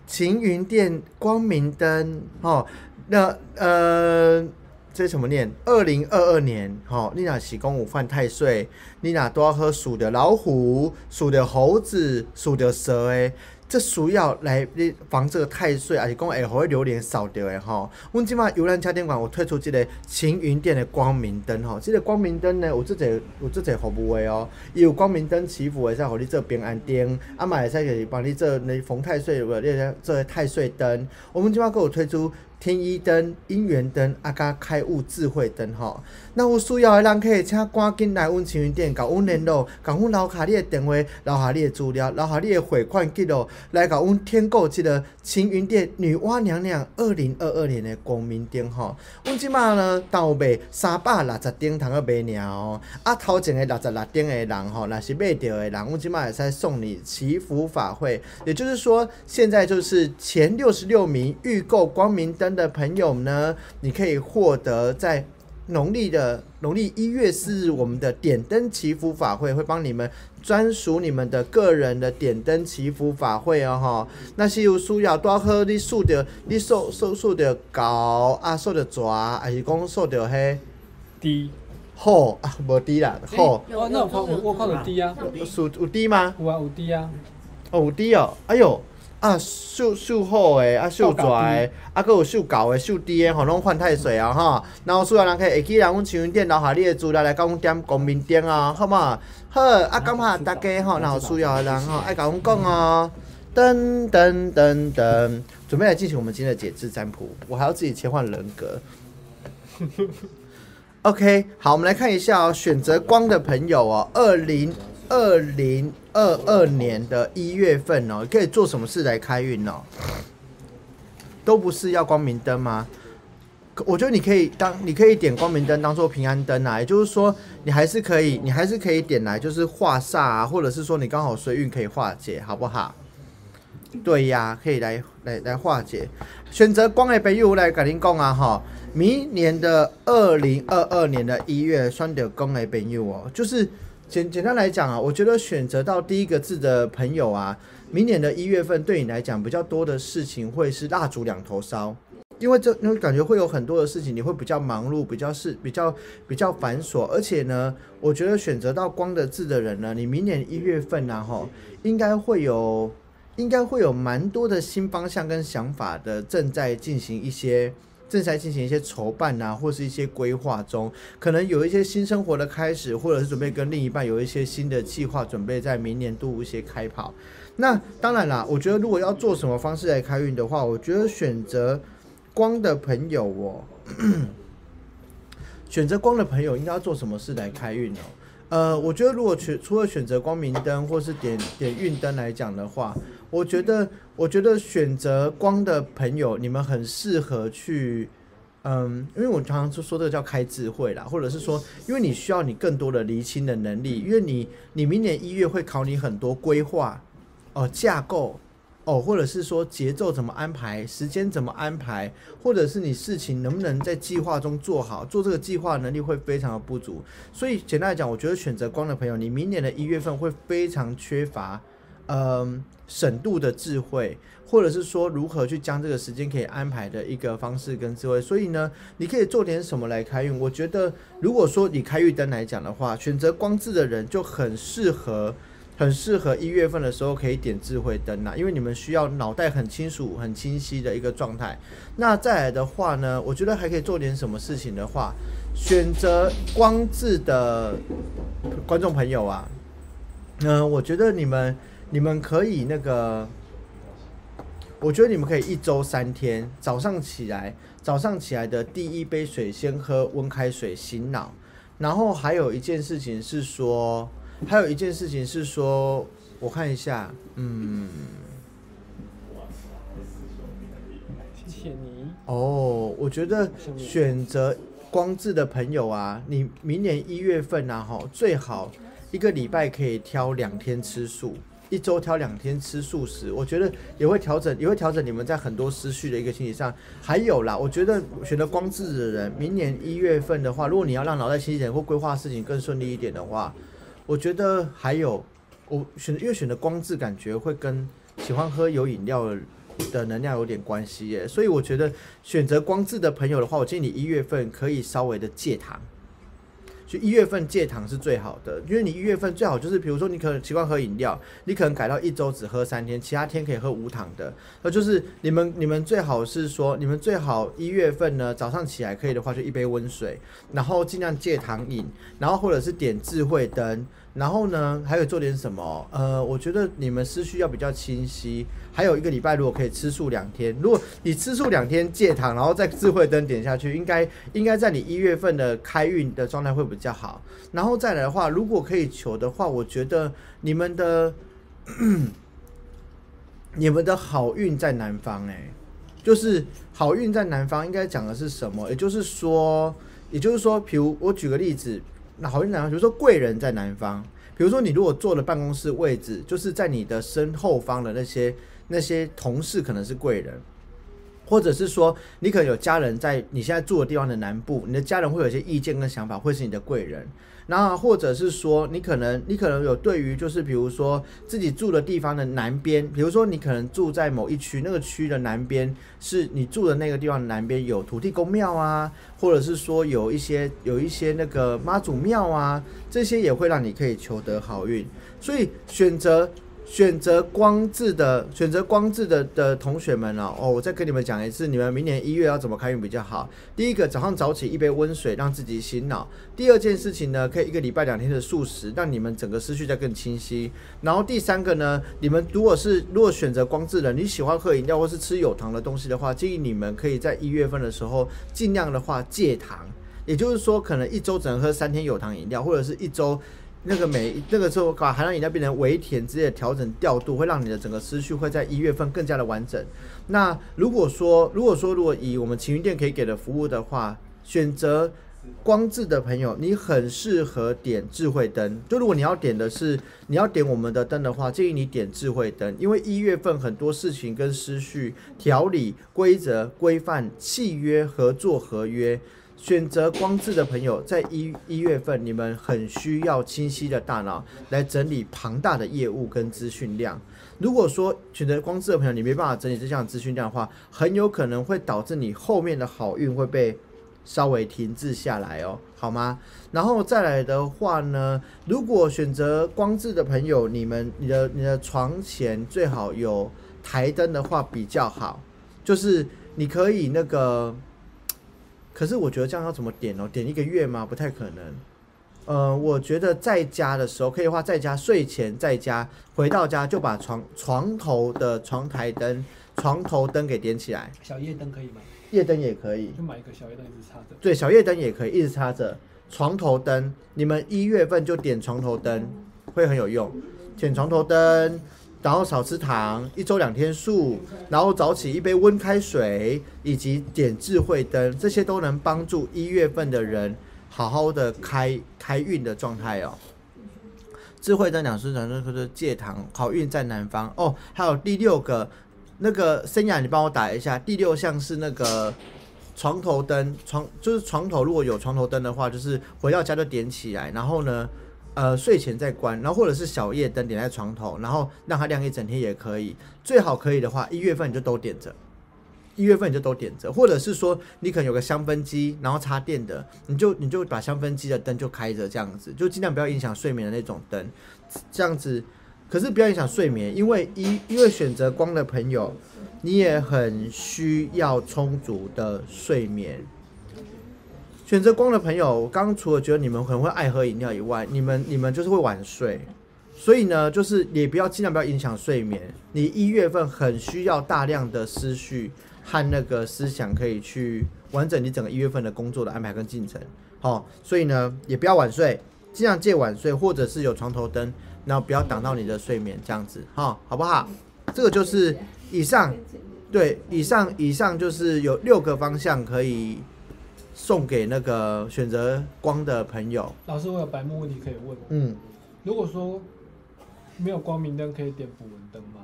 晴云店光明灯，吼、那呃，这是什么念？二零二二年，吼、你若是讲有犯太岁，你若拄好属的老虎、属的猴子、属的蛇的。这需要来你防这个太岁，还是讲会互榴莲扫掉的吼。阮即马游览家店馆有推出即个晴云店的光明灯吼，即、个光明灯呢有即个有即个服务的哦，伊有光明灯祈福会使互你做平安灯，啊嘛会使就是帮你做那逢太岁有无？你做太岁灯。我们即马还有推出天一灯、姻缘灯，啊甲开悟智慧灯吼。那有需要的人可以请赶紧来阮晴云店，甲阮联络，甲阮留下你的电话，留下你的资料，留下你的汇款记录，来甲阮添购即个晴云店女娲娘娘二零二二年的光明灯吼。阮即马呢，豆卖三百六十灯通个卖尔哦。啊，头前的六十六灯的人吼，若是买着的人，阮即马会使送你祈福法会。也就是说，现在就是前六十六名预购光明灯的朋友呢，你可以获得在农历的农历一月四日，我们的点灯祈福法会会帮你们专属你们的个人的点灯祈福法会哦哈。那是有需要多喝，你数的你数数数着高啊，数的蛇，还是讲数着迄低好 啊，无低啦，好有哦，那我看我我看有低啊，有有低吗？有啊有低啊，哦，有低哦，哎哟，啊，秀秀好诶，啊，秀蛇诶，啊，佫有秀高诶，秀低诶，吼，拢换太水啊，吼。然后需要人可以会记来阮青云店留下你诶资料来甲阮点光明点啊，好嘛？好，啊，感谢大家吼，然后需要的人吼，爱甲阮讲哦。噔噔噔噔，准备来进行我们今天的解字占卜，我还要自己切换人格。OK，好，我们来看一下哦，选择光的朋友哦，二零二零二二年的一月份哦，可以做什么事来开运哦？都不是要光明灯吗？我觉得你可以当，你可以点光明灯当做平安灯啊，也就是说，你还是可以，你还是可以点来，就是化煞啊，或者是说你刚好随运可以化解，好不好？对呀，可以来来来化解。选择光的朋友来跟您讲啊哈，明年的二零二二年的一月，选择光的朋友哦，就是简简单来讲啊，我觉得选择到第一个字的朋友啊，明年的一月份对你来讲比较多的事情会是蜡烛两头烧。因为这，那感觉会有很多的事情，你会比较忙碌，比较是比较比较繁琐，而且呢，我觉得选择到光的字的人呢，你明年一月份呢，哈，应该会有，应该会有蛮多的新方向跟想法的，正在进行一些。正在进行一些筹办啊，或是一些规划中，可能有一些新生活的开始，或者是准备跟另一半有一些新的计划，准备在明年度一些开跑。那当然啦，我觉得如果要做什么方式来开运的话，我觉得选择光的朋友哦，选择光的朋友应该要做什么事来开运哦？呃，我觉得如果选除了选择光明灯或是点点运灯来讲的话，我觉得我觉得选择光的朋友，你们很适合去。嗯，因为我常常就说这个叫开智慧啦，或者是说，因为你需要你更多的厘清的能力，因为你你明年一月会考你很多规划、哦、架构、哦，或者是说节奏怎么安排，时间怎么安排，或者是你事情能不能在计划中做好，做这个计划能力会非常的不足。所以简单来讲，我觉得选择光的朋友，你明年的一月份会非常缺乏，嗯，省度的智慧，或者是说如何去将这个时间可以安排的一个方式跟智慧。所以呢，你可以做点什么来开运？我觉得，如果说以开运灯来讲的话，选择光字的人就很适合。很适合一月份的时候可以点智慧灯呐，因为你们需要脑袋很清楚、很清晰的一个状态。那再来的话呢，我觉得还可以做点什么事情的话，选择光字的观众朋友啊，嗯，我觉得你们你们可以那个，我觉得你们可以一周三天，早上起来，早上起来的第一杯水先喝温开水醒脑，然后还有一件事情是说。还有一件事情是说，我看一下，嗯，谢谢你。哦，我觉得选择光智的朋友啊，你明年一月份啊，哈，最好一个礼拜可以挑两天吃素，一周挑两天吃素食，我觉得也会调整，也会调整你们在很多思绪的一个心理上。还有啦，我觉得选择光智的人，明年一月份的话，如果你要让脑袋清醒或规划事情更顺利一点的话。我觉得还有，我选因为选择光字感觉会跟喜欢喝有饮料的能量有点关系耶，所以我觉得选择光字的朋友的话，我建议你一月份可以稍微的戒糖。就一月份戒糖是最好的，因为你一月份最好就是，比如说你可能习惯喝饮料，你可能改到一周只喝三天，其他天可以喝无糖的。那就是你们你们最好是说，你们最好一月份呢早上起来可以的话就一杯温水，然后尽量戒糖饮，然后或者是点智慧灯。然后呢，还有做点什么？呃，我觉得你们思绪要比较清晰。还有一个礼拜，如果可以吃素两天，如果你吃素两天戒糖，然后再智慧灯点下去，应该应该在你一月份的开运的状态会比较好。然后再来的话，如果可以求的话，我觉得你们的 你们的好运在南方，哎，就是好运在南方，应该讲的是什么？也就是说，也就是说，比如我举个例子。那好运南方，比如说贵人在南方，比如说你如果坐的办公室位置，就是在你的身后方的那些那些同事可能是贵人，或者是说你可能有家人在你现在住的地方的南部，你的家人会有一些意见跟想法，会是你的贵人。那或者是说，你可能你可能有对于就是比如说自己住的地方的南边，比如说你可能住在某一区，那个区的南边是你住的那个地方南边有土地公庙啊，或者是说有一些有一些那个妈祖庙啊，这些也会让你可以求得好运，所以选择。选择光字的选择光字的的同学们哦，哦，我再跟你们讲一次，你们明年一月要怎么开运比较好？第一个，早上早起一杯温水，让自己醒脑；第二件事情呢，可以一个礼拜两天的素食，让你们整个思绪再更清晰。然后第三个呢，你们如果是如果选择光字的，你喜欢喝饮料或是吃有糖的东西的话，建议你们可以在一月份的时候尽量的话戒糖，也就是说，可能一周只能喝三天有糖饮料，或者是一周。那个每那个时候把含量饮料变成微甜，直接调整调度，会让你的整个思绪会在一月份更加的完整。那如果说如果说如果以我们晴云店可以给的服务的话，选择光智的朋友，你很适合点智慧灯。就如果你要点的是你要点我们的灯的话，建议你点智慧灯，因为一月份很多事情跟思绪、条理、规则、规范、契约、合作、合约。选择光智的朋友，在一一月份，你们很需要清晰的大脑来整理庞大的业务跟资讯量。如果说选择光智的朋友，你没办法整理这项资讯量的话，很有可能会导致你后面的好运会被稍微停滞下来哦，好吗？然后再来的话呢，如果选择光智的朋友，你们你的你的床前最好有台灯的话比较好，就是你可以那个。可是我觉得这样要怎么点哦？点一个月吗？不太可能。呃，我觉得在家的时候可以的话，在家睡前在家，回到家就把床床头的床台灯、床头灯给点起来。小夜灯可以吗？夜灯也可以。就买一个小夜灯一直插着。对，小夜灯也可以一直插着。床头灯，你们一月份就点床头灯，会很有用。点床头灯。然后少吃糖，一周两天素，然后早起一杯温开水，以及点智慧灯，这些都能帮助一月份的人好好的开开运的状态哦。智慧灯两顺转就是戒糖，好运在南方哦。还有第六个那个生涯，你帮我打一下，第六项是那个床头灯，床就是床头如果有床头灯的话，就是回到家就点起来，然后呢，呃，睡前再关，然后或者是小夜灯点在床头，然后让它亮一整天也可以。最好可以的话，一月份你就都点着。一月份你就都点着，或者是说你可能有个香氛机，然后插电的，你就你就把香氛机的灯就开着，这样子就尽量不要影响睡眠的那种灯，这样子。可是不要影响睡眠，因为一因为选择光的朋友，你也很需要充足的睡眠。选择光的朋友，我刚刚除了觉得你们可能会爱喝饮料以外，你们你们就是会晚睡，所以呢，就是也不要尽量不要影响睡眠。你一月份很需要大量的思绪。和那个思想可以去完整你整个一月份的工作的安排跟进程，好，所以呢也不要晚睡，尽量戒晚睡，或者是有床头灯，然后不要挡到你的睡眠，这样子，哈，好不好？这个就是以上，对，以上以上就是有六个方向可以送给那个选择光的朋友。老师，我有白目问题可以问。嗯，如果说没有光明灯，可以点捕蚊灯吗？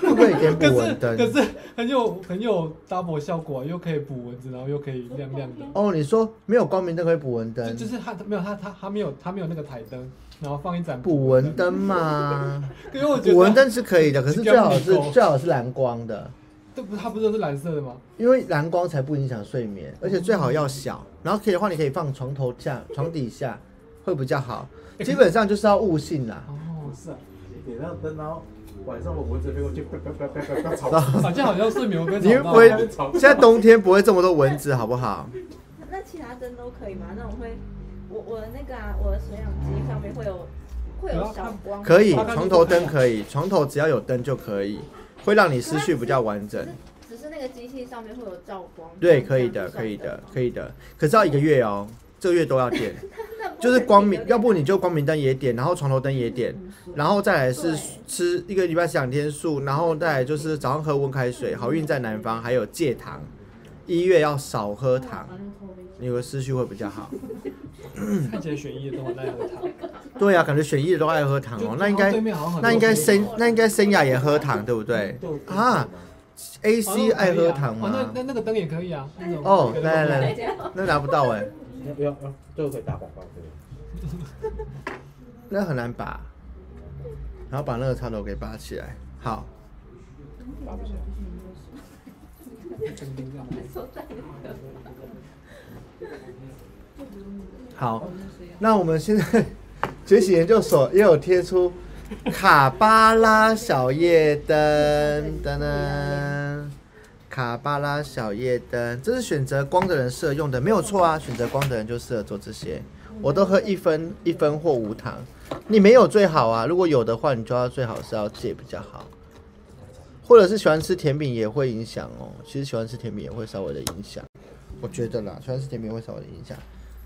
不可以点捕蚊灯，可是很有很有 double 效果，又可以捕蚊子，然后又可以亮亮的。哦，你说没有光明灯可以捕蚊灯？就是它没有它它它没有它没有那个台灯，然后放一盏捕蚊灯嘛？因为 我觉得捕蚊灯是可以的，可是最好是最好是蓝光的。都不它不是都是蓝色的吗？因为蓝光才不影响睡眠，而且最好要小。然后可以的话，你可以放床头下、床底下会比较好。基本上就是要悟性啦。哦，是啊，点亮灯然后。晚上我蚊子飞过去，啪啪啪啪啪啪吵。好像好像睡眠跟你不会，现在冬天不会这么多蚊子，好不好？那其他灯都可以吗？那种会，我我的那个啊，我的水养机上面会有会有小光。可以，床头灯可以，床头只要有灯就可以，会让你思绪比较完整。只是那个机器上面会有照光。对，可以的，可以的，可以的。可是要一个月哦，这个月都要点。就是光明，要不你就光明灯也点，然后床头灯也点，然后再来是吃一个礼拜吃两天素，然后再来就是早上喝温开水，好运在南方，还有戒糖，一月要少喝糖，你的思绪会比较好。看起来选一的都很爱喝糖。对啊，感觉选一的都爱喝糖哦，那应该那应该生那应该生雅也喝糖对不对？啊，A C 爱喝糖吗？那那那个灯也可以啊。哦，来来来，那拿不到哎。要要要，最后可以打广告对那很难拔，然后把那个插头给拔起来。好。拔不起来。好，那我们现在觉醒研究所也有贴出卡巴拉小夜灯，噔噔。卡巴拉小夜灯，这是选择光的人适合用的，没有错啊。选择光的人就适合做这些。我都喝一分一分或无糖，你没有最好啊。如果有的话，你就要最好是要戒比较好。或者是喜欢吃甜品也会影响哦。其实喜欢吃甜品也会稍微的影响，我觉得啦，喜欢吃甜品会稍微的影响。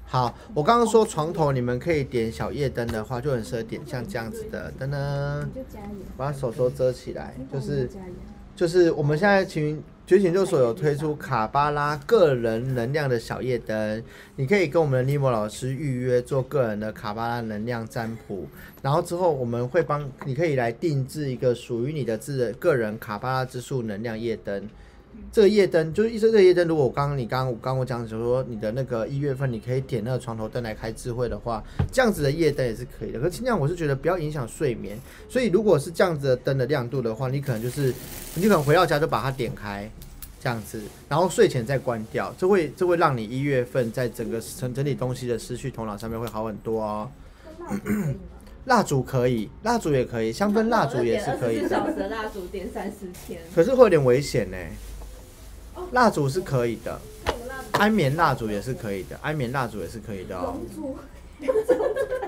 好，我刚刚说床头你们可以点小夜灯的话，就很适合点像这样子的灯呢。把手都遮起来，就是就是我们现在请。觉醒研究所有推出卡巴拉个人能量的小夜灯，你可以跟我们的尼莫老师预约做个人的卡巴拉能量占卜，然后之后我们会帮你可以来定制一个属于你的自个人卡巴拉之树能量夜灯。这个夜灯就是一这个夜灯，如果我刚刚你刚刚刚我讲，就说你的那个一月份你可以点那个床头灯来开智慧的话，这样子的夜灯也是可以的。可是尽量我是觉得不要影响睡眠，所以如果是这样子的灯的亮度的话，你可能就是你可能回到家就把它点开，这样子，然后睡前再关掉，这会这会让你一月份在整个整整理东西的思绪头脑上面会好很多哦。蜡烛可以，蜡烛也可以，香氛蜡烛也是可以的。小时的蜡烛点三四天，可是会有点危险呢。蜡烛是可以的，安眠蜡烛也是可以的，安眠蜡烛也是可以的哦。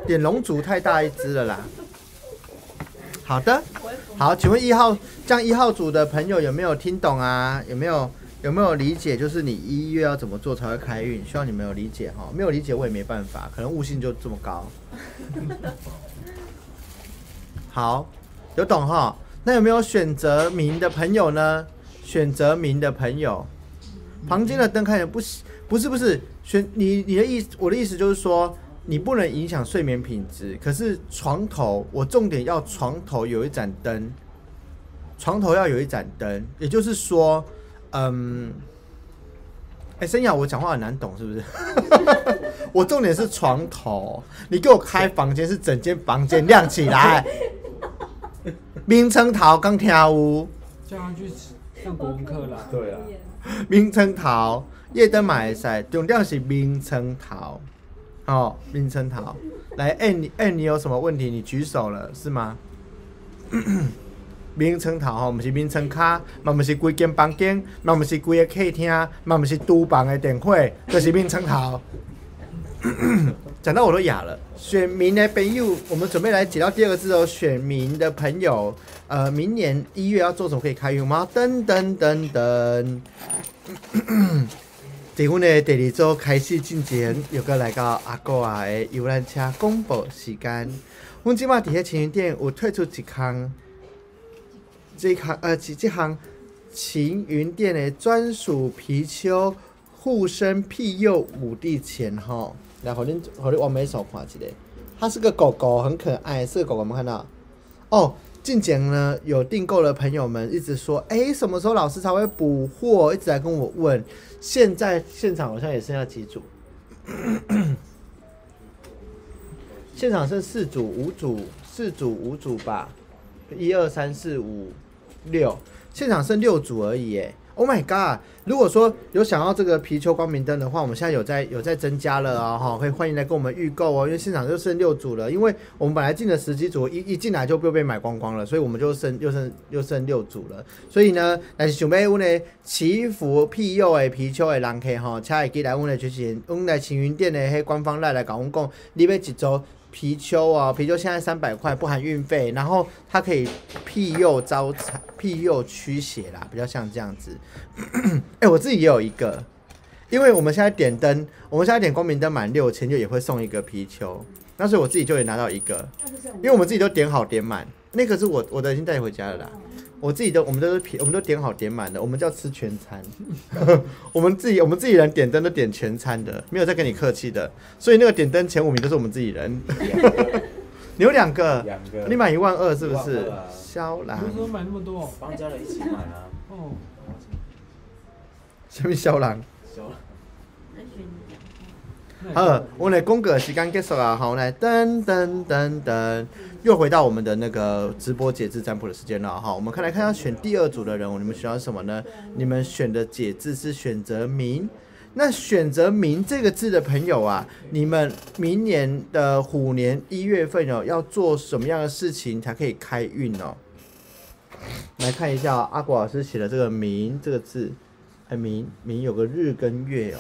点龙烛太大一只了啦。好的，好，请问一号这样一号组的朋友有没有听懂啊？有没有有没有理解？就是你一月要怎么做才会开运？希望你们有理解哈。没有理解我也没办法，可能悟性就这么高。好，有懂哈？那有没有选择名的朋友呢？选择名的朋友，房间的灯看起来不不是不是选你你的意思，我的意思就是说，你不能影响睡眠品质。可是床头，我重点要床头有一盏灯，床头要有一盏灯，也就是说，嗯，哎、森雅，我讲话很难懂是不是？我重点是床头，你给我开房间是整间房间亮起来。名称桃刚跳舞，叫他去上国文课啦。对啊，名称桃夜灯马来赛，重点是名称桃。哦，名称桃，来，哎、你哎、你有什么问题？你举手了是吗？名称桃吼，毋是名称卡，嘛毋是规间房间，嘛毋是规个客厅，嘛毋是厨房的电火，就是名称桃。讲到我都哑了。选民的朋友，我们准备来解到第二个字哦。选民的朋友，呃，明年一月要做什么可以开运吗？噔噔噔噔。伫阮的第二周开始进前，有个来到阿哥啊的游览车公布时间。阮即马伫迄青云店有推出一项，这项呃，这这项晴云店的专属貔貅护身庇佑五帝钱吼。来，互恁互恁完美手看一下，它是个狗狗，很可爱，是个狗狗，有没有看到？哦，近前呢有订购的朋友们一直说，哎、什么时候老师才会补货？一直来跟我问。现在现场好像也剩下几组，现场剩四组、五组、四组、五组吧，一二三四五六，现场剩六组而已耶。Oh my god！如果说有想要这个貔貅光明灯的话，我们现在有在有在增加了啊、哈，可以欢迎来跟我们预购哦，因为现场就剩六组了，因为我们本来进了十几组，一一进来就又被买光光了，所以我们就剩又剩又剩六组了。所以呢，但是想要阮的祈福庇佑的貔貅的人客吼，请会记来阮的就是阮来晴云店的迄官方赖来跟我们讲，你要一组貔貅啊，貔貅现在三百块不含运费，然后它可以庇佑招财、庇佑驱邪啦，比较像这样子。哎、我自己也有一个，因为我们现在点灯，我们现在点光明灯满六千就也会送一个貔貅，那所以我自己就也拿到一个，因为我们自己都点好点满，那个是我我的已经带回家了啦。我自己的，我们都是便，我们都点好点满的，我们叫吃全餐。我们自己，我们自己人点灯都点全餐的，没有再跟你客气的。所以那个点灯前五名都是我们自己人。你有两个，两个，你买一万二是不是？肖郎你，为什么买那么多？帮家人一起买啊。哦，什么肖郎？小那选你讲好，我们的公歌时间结束啦，好，来噔噔噔噔，又回到我们的那个直播解字占卜的时间了哈。我们看来看下选第二组的人物，你们选到什么呢？你们选的解字是选择明。那选择“明”这个字的朋友啊，你们明年的虎年一月份哦，要做什么样的事情才可以开运哦？来看一下、阿果老师写的这个“明”这个字，哎，明明有个日跟月哦。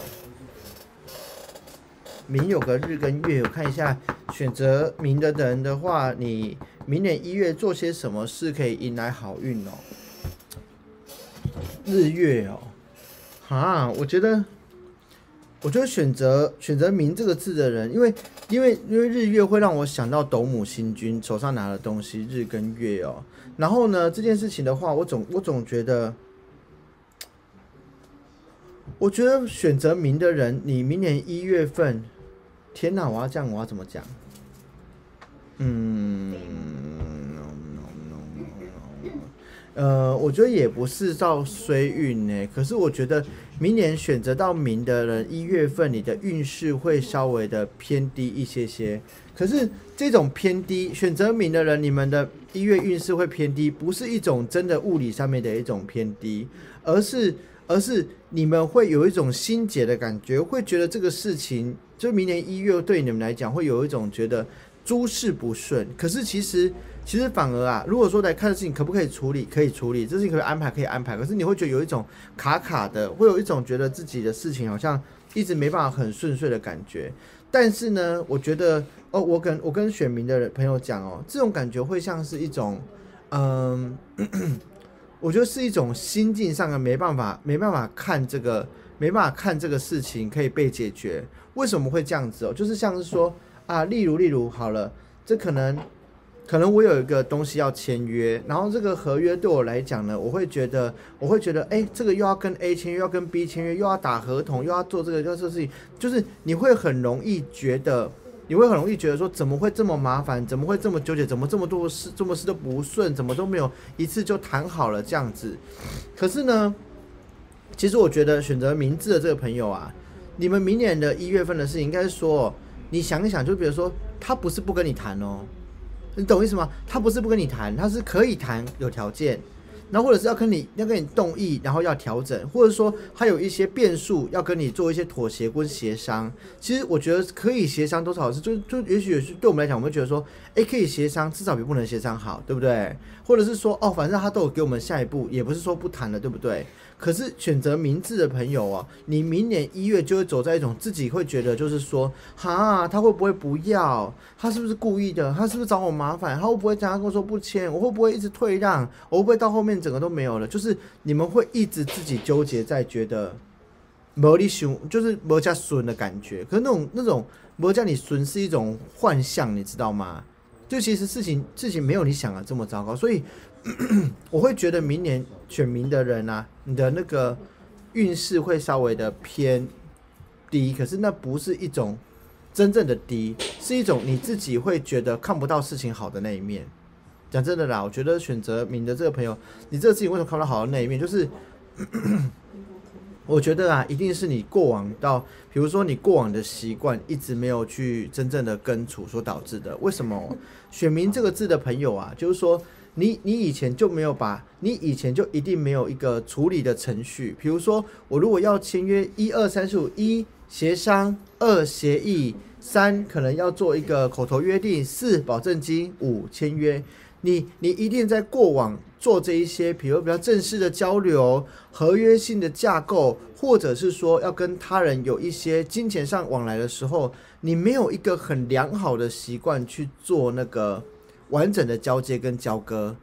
明有个日跟月，我看一下选择明的人的话，你明年一月做些什么事可以迎来好运哦？日月哦，哈，我觉得，我觉得选择选择明这个字的人，因为因为因为日月会让我想到斗姆星君手上拿的东西日跟月哦，然后呢这件事情的话，我总我总觉得。我觉得选择明的人，你明年一月份，天哪！我要这样，我要怎么讲？嗯，呃，我觉得也不是照衰运呢，可是我觉得明年选择到明的人，一月份你的运势会稍微的偏低一些些。可是这种偏低，选择明的人，你们的一月运势会偏低，不是一种真的物理上面的一种偏低，而是而是你们会有一种心结的感觉，会觉得这个事情，就明年一月对你们来讲，会有一种觉得诸事不顺。可是其实其实反而啊，如果说来看的事情可不可以处理，可以处理，这事情可以安排，可以安排。可是你会觉得有一种卡卡的，会有一种觉得自己的事情好像一直没办法很顺遂的感觉。但是呢，我觉得哦，我跟我跟选民的朋友讲哦，这种感觉会像是一种，嗯，我觉得是一种心境上的没办法，没办法看这个，没办法看这个事情可以被解决。为什么会这样子哦？就是像是说啊，例如例如好了，这可能可能我有一个东西要签约，然后这个合约对我来讲呢，我会觉得我会觉得，哎，这个又要跟 A 签约，又要跟 B 签约，又要打合同，又要做这个，又要做事情，就是你会很容易觉得你会很容易觉得说，怎么会这么麻烦？怎么会这么纠结？怎么这么多事，这么事都不顺？怎么都没有一次就谈好了这样子？可是呢，其实我觉得选择明智的这个朋友啊，你们明年的一月份的事情，应该说，你想一想，就比如说，他不是不跟你谈哦，你懂意思吗？他不是不跟你谈，他是可以谈，有条件。然后或者是要跟你要跟你动议，然后要调整，或者说还有一些变数要跟你做一些妥协跟协商。其实我觉得可以协商多少是就就也许是对我们来讲，我们觉得说，哎，可以协商，至少比不能协商好，对不对？或者是说，哦，反正他都有给我们下一步，也不是说不谈了，对不对？可是选择明智的朋友啊，你明年一月就会走在一种自己会觉得就是说，哈，他会不会不要？他是不是故意的？他是不是找我麻烦？他会不会讲他跟我说不签？我会不会一直退让？我会不会到后面整个都没有了？就是你们会一直自己纠结在觉得魔力熊就是魔加损的感觉。可是那种那种魔加你损是一种幻象，你知道吗？就其实事情事情没有你想的这么糟糕，所以。我会觉得明年选民的人啊，你的那个运势会稍微的偏低，可是那不是一种真正的低，是一种你自己会觉得看不到事情好的那一面。讲真的啦，我觉得选择明的这个朋友，你这个事情为什么看不到好的那一面？就是 我觉得啊，一定是你过往到，比如说你过往的习惯一直没有去真正的根除所导致的。为什么选民这个字的朋友啊，就是说。你你以前就没有把，你以前就一定没有一个处理的程序。比如说，我如果要签约，一二三四五，一协商，二协议，三可能要做一个口头约定，四保证金，五签约。你你一定在过往做这一些，比如比较正式的交流、合约性的架构，或者是说要跟他人有一些金钱上往来的时候，你没有一个很良好的习惯去做那个。完整的交接跟交割，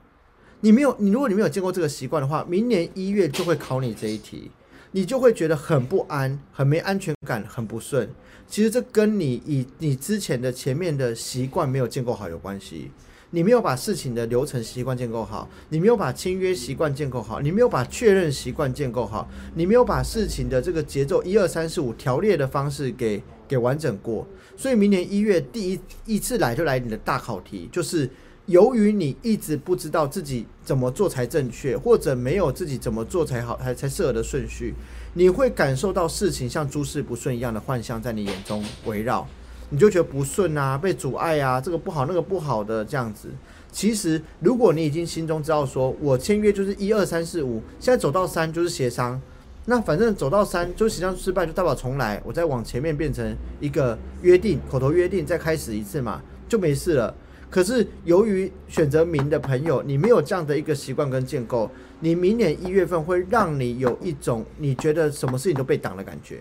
你没有，你如果你没有见过这个习惯的话，明年一月就会考你这一题，你就会觉得很不安、很没安全感、很不顺。其实这跟你以你之前的前面的习惯没有建构好有关系。你没有把事情的流程习惯建构好，你没有把签约习惯建构好，你没有把确认习惯建构好，你没有把事情的这个节奏一二三四五条列的方式给给完整过。所以明年一月第一一次来就来你的大考题，就是由于你一直不知道自己怎么做才正确，或者没有自己怎么做才好，才才适合的顺序，你会感受到事情像诸事不顺一样的幻象在你眼中围绕。你就觉得不顺啊，被阻碍啊，这个不好，那个不好的这样子。其实，如果你已经心中知道说，我签约就是一二三四五，现在走到三就是协商，那反正走到三就实际上失败，就代表重来，我再往前面变成一个约定，口头约定再开始一次嘛，就没事了。可是由于选择明的朋友，你没有这样的一个习惯跟建构，你明年一月份会让你有一种你觉得什么事情都被挡的感觉，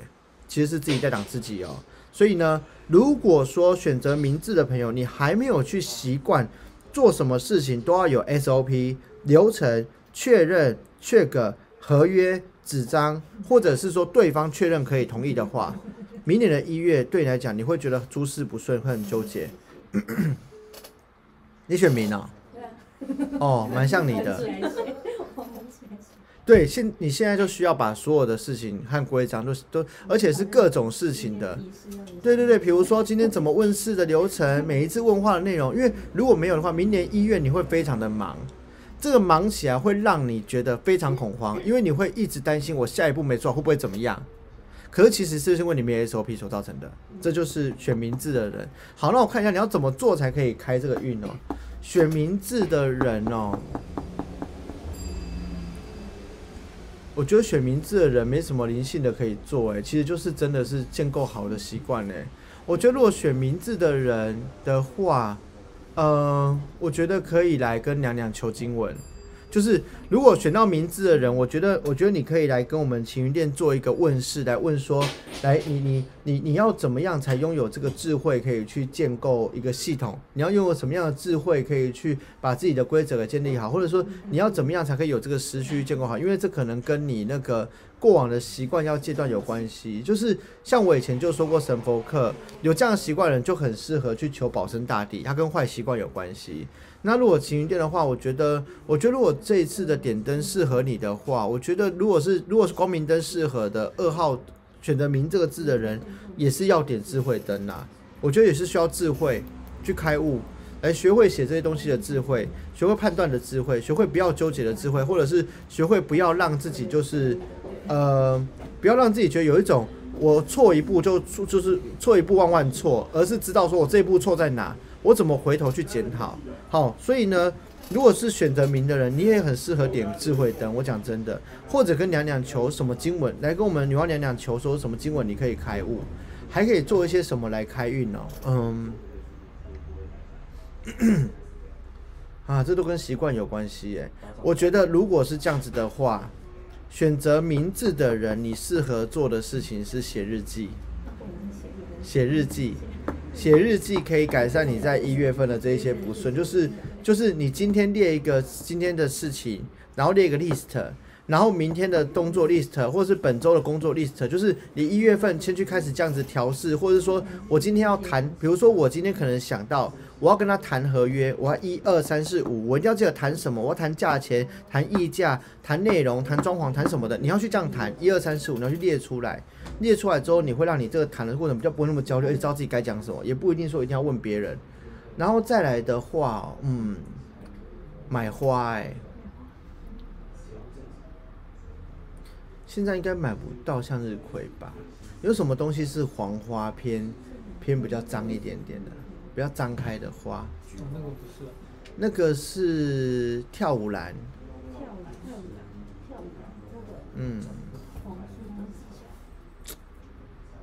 其实是自己在挡自己哦。所以呢，如果说选择明智的朋友，你还没有去习惯做什么事情都要有 SOP 流程确认、确个合约纸张，或者是说对方确认可以同意的话，明年的一月对你来讲，你会觉得诸事不顺，会很纠结。你选民啊？哦，蛮像你的。对，现你现在就需要把所有的事情和规章都都，而且是各种事情的。对对对，比如说今天怎么问事的流程，每一次问话的内容，因为如果没有的话，明年一月你会非常的忙，这个忙起来会让你觉得非常恐慌，因为你会一直担心我下一步没做会不会怎么样。可是其实是因为你没有 SOP 所造成的，这就是选名字的人。好，那我看一下你要怎么做才可以开这个运哦。选名字的人哦。我觉得选名字的人没什么灵性的可以做，哎，其实就是真的是建构好的习惯，哎，我觉得如果选名字的人的话，呃，我觉得可以来跟娘娘求经文。就是如果选到名字的人，我觉得，我觉得你可以来跟我们晴云店做一个问世，来问说，来，你你你你要怎么样才拥有这个智慧，可以去建构一个系统？你要拥有什么样的智慧，可以去把自己的规则给建立好？或者说，你要怎么样才可以有这个时序建构好？因为这可能跟你那个过往的习惯要戒断有关系。就是像我以前就说过，神佛课有这样习惯的人就很适合去求保生大帝，它跟坏习惯有关系。那如果晴云店的话，我觉得，我觉得如果这一次的点灯适合你的话，我觉得如果是如果是光明灯适合的二号选择明这个字的人，也是要点智慧灯呐。我觉得也是需要智慧去开悟，来学会写这些东西的智慧，学会判断的智慧，学会不要纠结的智慧，或者是学会不要让自己就是呃，不要让自己觉得有一种我错一步就出就是错一步万万错，而是知道说我这一步错在哪，我怎么回头去检讨。好，所以呢。如果是选择明的人，你也很适合点智慧灯。我讲真的，或者跟娘娘求什么经文，来跟我们女娲娘娘求说什么经文，你可以开悟，还可以做一些什么来开运呢？嗯，啊，这都跟习惯有关系耶。我觉得如果是这样子的话，选择名字的人，你适合做的事情是写日记，写日记。写日记可以改善你在一月份的这一些不顺，就是就是你今天列一个今天的事情，然后列一个 list，然后明天的动作 list，或是本周的工作 list，就是你一月份先去开始这样子调试，或者是说我今天要谈，比如说我今天可能想到我要跟他谈合约，我要一二三四五，我一定要记得谈什么，我要谈价钱、谈议价、谈内容、谈装潢、谈什么的，你要去这样谈一二三四五，你要去列出来。列出来之后，你会让你这个谈的过程比较不会那么焦虑，而且知道自己该讲什么，也不一定说一定要问别人。然后再来的话，嗯，买花哎，现在应该买不到向日葵吧？有什么东西是黄花偏偏比较脏一点点的，比较张开的花？那个不是，那个是跳舞兰。跳舞兰，跳舞兰，跳舞兰，那个嗯。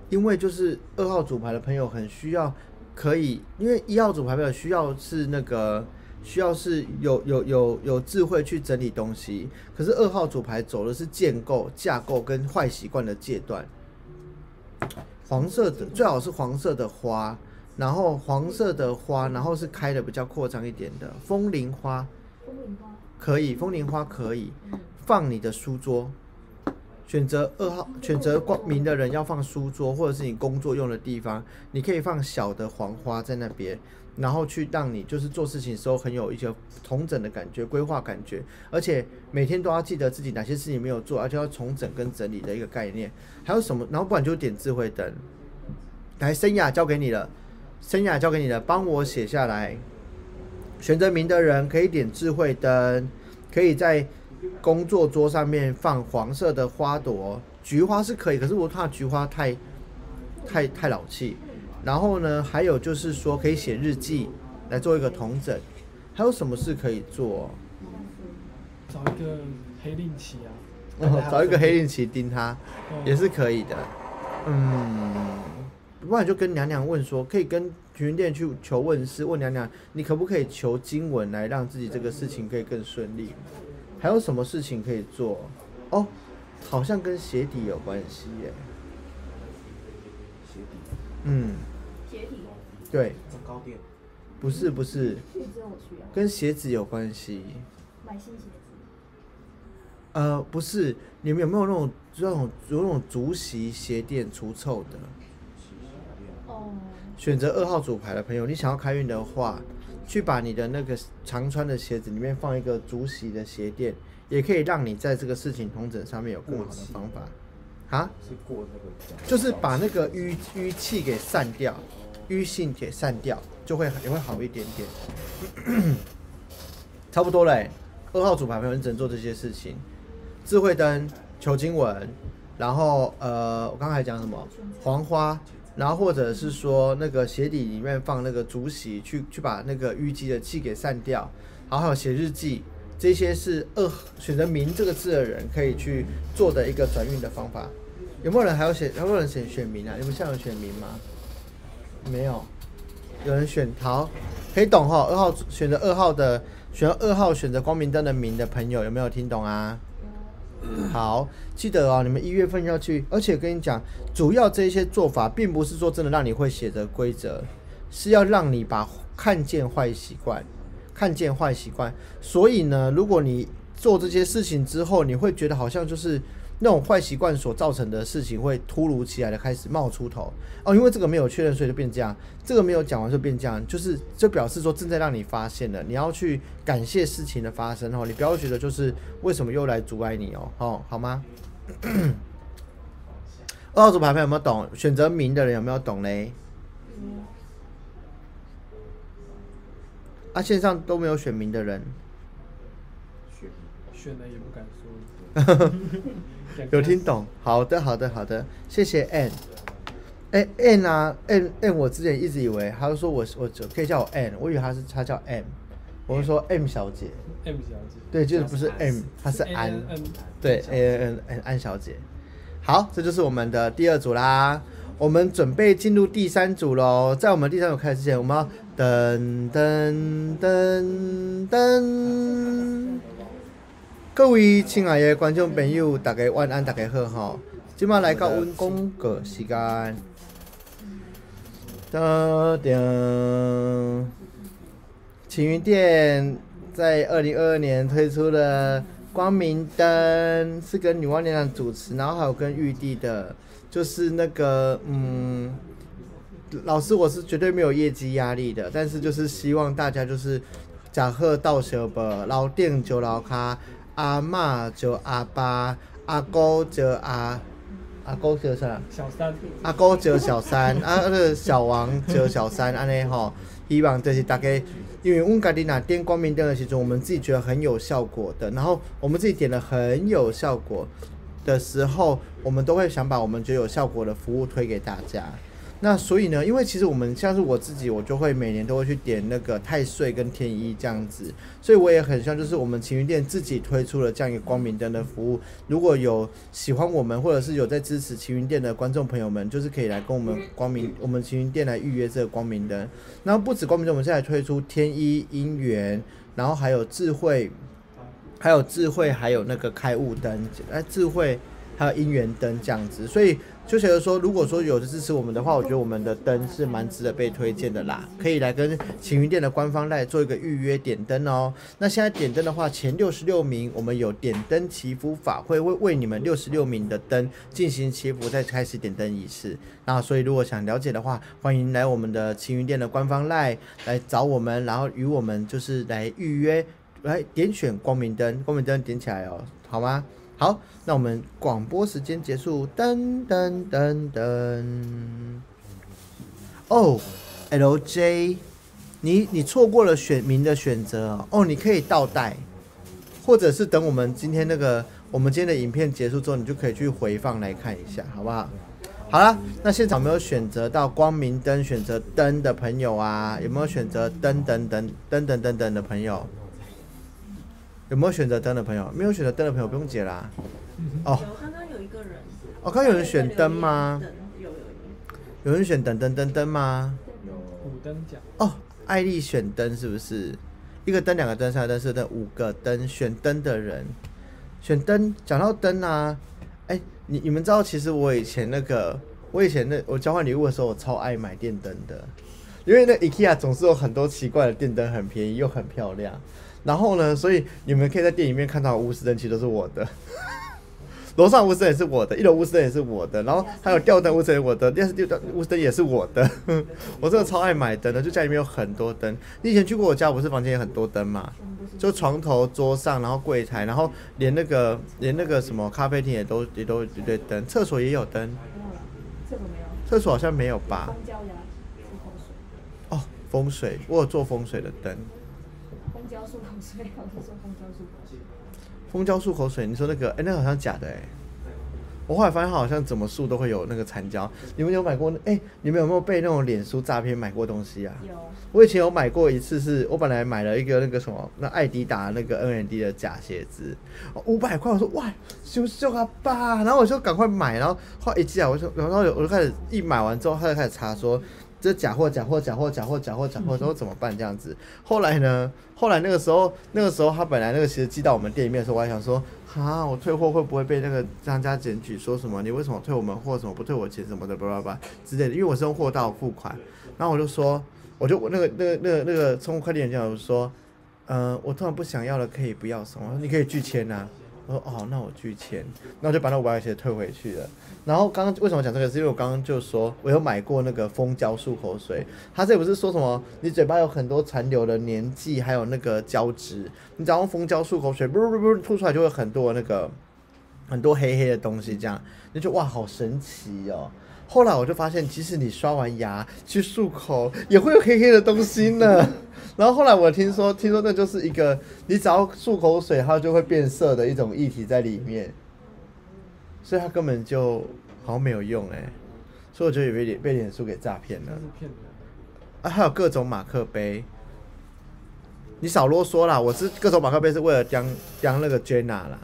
因为就是二号组牌的朋友很需要，可以，因为一号组牌朋友需要是那个需要是有有有有智慧去整理东西，可是二号主牌走的是建构架构跟坏习惯的阶段。黄色的最好是黄色的花，然后黄色的花，然后是开的比较扩张一点的风铃花，风铃花。可以，风铃花可以。放你的书桌。选择二号，选择光明的人要放书桌或者是你工作用的地方，你可以放小的黄花在那边，然后去让你就是做事情的时候很有一些重整的感觉、规划感觉，而且每天都要记得自己哪些事情没有做，而且要重整跟整理的一个概念。还有什么？然后不然就点智慧灯。来，生雅交给你了，生雅交给你了，帮我写下来。选择明的人可以点智慧灯，可以在。工作桌上面放黄色的花朵，菊花是可以，可是我怕菊花太太太老气。然后呢，还有就是说可以写日记来做一个同整。还有什么事可以做？找一个黑令旗啊，找一个黑令旗盯他也是可以的。嗯，不然就跟娘娘问说，可以跟云店去求问师，问娘娘，你可不可以求经文来让自己这个事情可以更顺利？还有什么事情可以做？哦，好像跟鞋底有关系耶。鞋底。嗯。对。高垫。不是不是。跟鞋子有关系。买新鞋子。呃，不是，你们有没有那种那种有那种竹席鞋垫除臭的？哦。选择二号主牌的朋友，你想要开运的话。去把你的那个常穿的鞋子里面放一个竹席的鞋垫，也可以让你在这个事情同整上面有更好的方法。啊？是过那个？就是把那个淤淤气给散掉，淤性给散掉，就会也会好一点点。差不多嘞。二号主牌朋友，你只能做这些事情：智慧灯、求经文，然后呃，我刚才讲什么？黄花。然后或者是说那个鞋底里面放那个竹席，去去把那个淤积的气给散掉。然后还有写日记，这些是二选择明这个字的人可以去做的一个转运的方法。有没有人还要写？有没有人选选明啊？你们现在有选明吗？没有。有人选桃，可以懂哈。二号选择二号的，选二号选择光明灯的明的朋友，有没有听懂啊？好，记得哦，你们一月份要去，而且跟你讲，主要这些做法，并不是说真的让你会写的规则，是要让你把看见坏习惯，看见坏习惯。所以呢，如果你做这些事情之后，你会觉得好像就是。那种坏习惯所造成的事情会突如其来的开始冒出头哦，因为这个没有确认，所以就变这样。这个没有讲完就变这样，就是就表示说正在让你发现了，你要去感谢事情的发生哦，你不要觉得就是为什么又来阻碍你哦，哦，好吗？二号组牌牌有没有懂？选择明的人有没有懂嘞？啊，线上都没有选明的人，选选了也不敢说。有听懂？好的，好的，好的，谢谢 N。哎、N 啊，N N，我之前一直以为，他就说我我就可以叫我 N，我以为他是他叫 M，我就说 M 小姐，M 小姐，对，就是不是 M，她是安，对，A N N 安小姐。好，这就是我们的第二组啦。我们准备进入第三组喽。在我们第三组开始之前，我们要噔噔噔噔。各位亲爱的观众朋友，大家晚安，大家好吼。今晚来到阮广告时间。哒哒。晴云店在二零二二年推出了光明灯，是跟女娲娘娘主持，然后还有跟玉帝的，就是那个嗯，老师我是绝对没有业绩压力的，但是就是希望大家就是假贺到小吧，老店就老卡，阿嬷就阿爸，阿姑就阿阿姑叫啥？小三，阿姑叫小三，啊，那个小王叫小三，安尼吼，希望就是大家，因为阮家己若点光明灯的时阵，我们自己觉得很有效果的，然后我们自己点了很有效果的时候，我们都会想把我们觉得有效果的服务推给大家。那所以呢，因为其实我们像是我自己，我就会每年都会去点那个太岁跟天一这样子，所以我也很希望就是我们晴云店自己推出了这样一个光明灯的服务。如果有喜欢我们或者是有在支持晴云店的观众朋友们，就是可以来跟我们光明我们晴云店来预约这个光明灯。然后不止光明灯，我们现在推出天一姻缘，然后还有智慧，还有智慧，还有那个开悟灯，哎，智慧还有姻缘灯这样子，所以就觉得说，如果说有的支持我们的话，我觉得我们的灯是蛮值得被推荐的啦，可以来跟晴云店的官方来做一个预约点灯哦。那现在点灯的话，前六十六名我们有点灯祈福法会，会为你们六十六名的灯进行祈福，再开始点灯仪式。那所以如果想了解的话，欢迎来我们的晴云店的官方赖来找我们，然后与我们就是来预约，来点选光明灯，光明灯点起来哦，好吗？好，那我们广播时间结束，噔噔噔噔。哦，LJ，你你错过了选民的选择哦，你可以倒带，或者是等我们今天那个我们今天的影片结束之后，你就可以去回放来看一下，好不好？好了，那现场没有选择到光明灯选择灯的朋友啊？有没有选择灯等等灯等等等的朋友？有没有选择灯的朋友？没有选择灯的朋友不用解啦。哦，有刚刚有一个人，哦，刚刚有人选灯吗？灯有有有。有人选等等等灯吗？有五灯奖，哦，艾丽选灯是不是？一个灯、两个灯、三个灯、四个灯、五个灯，选灯的人，选灯。讲到灯啊，哎、你你们知道，其实我以前那个，我以前那我交换礼物的时候，我超爱买电灯的，因为那 IKEA 总是有很多奇怪的电灯，很便宜又很漂亮。然后呢，所以你们可以在店里面看到的钨丝灯，其实都是我的。楼上钨丝灯也是我的，一楼钨丝灯也是我的，然后还有吊灯钨丝灯也是我的，电视吊灯钨丝灯也是我的。我真的超爱买灯的，就家里面有很多灯。你以前去过我家，不是房间有很多灯嘛？就床头、桌上，然后柜台，然后连那个连那个什么咖啡厅也都也都一堆灯，厕所也有灯，没有了，这个没有。厕所好像没有吧？哦，风水，我有做风水的灯，漱口水，我是说蜂胶漱口水。蜂胶漱口水，你说那个，哎、那个好像假的哎、我后来发现它好像怎么漱都会有那个残胶。你们有买过？哎、你们有没有被那种脸书诈骗买过东西啊？有，我以前有买过一次是，我本来买了一个那个什么，那艾迪达那个 NMD 的假鞋子，五百块，我说哇，羞羞啊爸，然后我就赶快买，然后后来一寄来，我就然后我就开始一买完之后，他就开始查说这假货假货假货假货假货假货，之后怎么办这样子？后来呢，后来那个时候那个时候他本来那个其实寄到我们店里面的时候，我还想说，哈，我退货会不会被那个商家检举说什么你为什么退我们货，什么不退我钱什么的，巴拉巴拉之类的，因为我是用货到付款，然后我就说。我就我那个那个那个那个宠物快递员讲，我说，呃，我突然不想要了，可以不要送。我说你可以拒签呐、我说哦，那我拒签，那我就把那五百块钱退回去了。然后刚刚为什么讲这个？是因为我刚刚就说我有买过那个蜂胶漱口水，它这不是说什么你嘴巴有很多残留的粘剂，还有那个胶质，你只要用蜂胶漱口水，不不不吐出来就会很多那个很多黑黑的东西，这样你就哇好神奇哦。后来我就发现，即使你刷完牙去漱口，也会有黑黑的东西呢。然后后来我听说，听说那就是一个你只要漱口水，它就会变色的一种液体在里面，所以它根本就好像没有用哎、所以我觉得也被脸被脸书给诈骗了。啊，还有各种马克杯。你少啰嗦啦！我是各种马克杯是为了将将那个 Jenna 啦。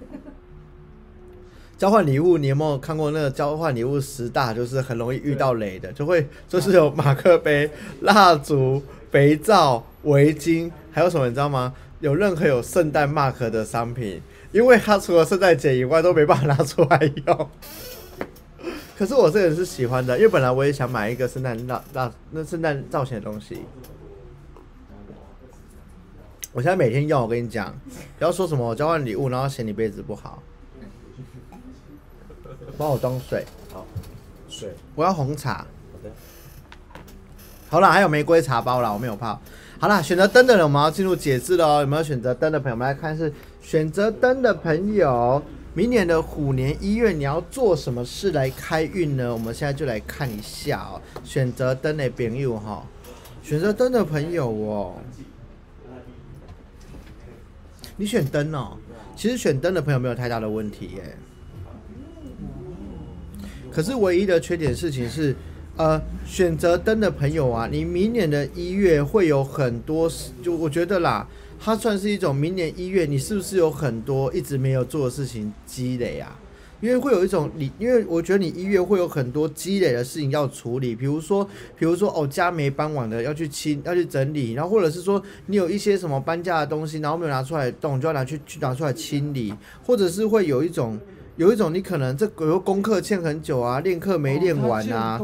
交换礼物，你有没有看过那个交换礼物十大？就是很容易遇到雷的，就会就是有马克杯、蜡烛、肥皂、围巾，还有什么你知道吗？有任何有圣诞 mark 的商品，因为它除了圣诞节以外都没办法拿出来用。可是我这个人是喜欢的，因为本来我也想买一个圣诞蜡蜡那圣诞造型的东西。我现在每天用，我跟你讲，不要说什么我交换礼物，然后嫌你杯子不好。帮我装水，好，水，我要红茶。好的，好啦，还有玫瑰茶包啦，我没有泡。好了，选择灯的人，我们要进入解字了哦。有没有选择灯的朋友？我们来看是选择灯的朋友，明年的虎年一月你要做什么事来开运呢？我们现在就来看一下哦。选择灯的朋友哈，选择灯的朋友哦，你选灯哦。其实选灯的朋友没有太大的问题耶。可是唯一的缺点事情是，呃，选择灯的朋友啊，你明年的一月会有很多事，就我觉得啦，它算是一种明年一月你是不是有很多一直没有做的事情积累啊？因为会有一种你，因为我觉得你一月会有很多积累的事情要处理，比如说，比如说哦，家没搬完的要去清，要去整理，然后或者是说你有一些什么搬家的东西，然后没有拿出来动，就要拿去去拿出来清理，或者是会有一种有一种你可能这比如功课欠很久啊，练课没练完啊，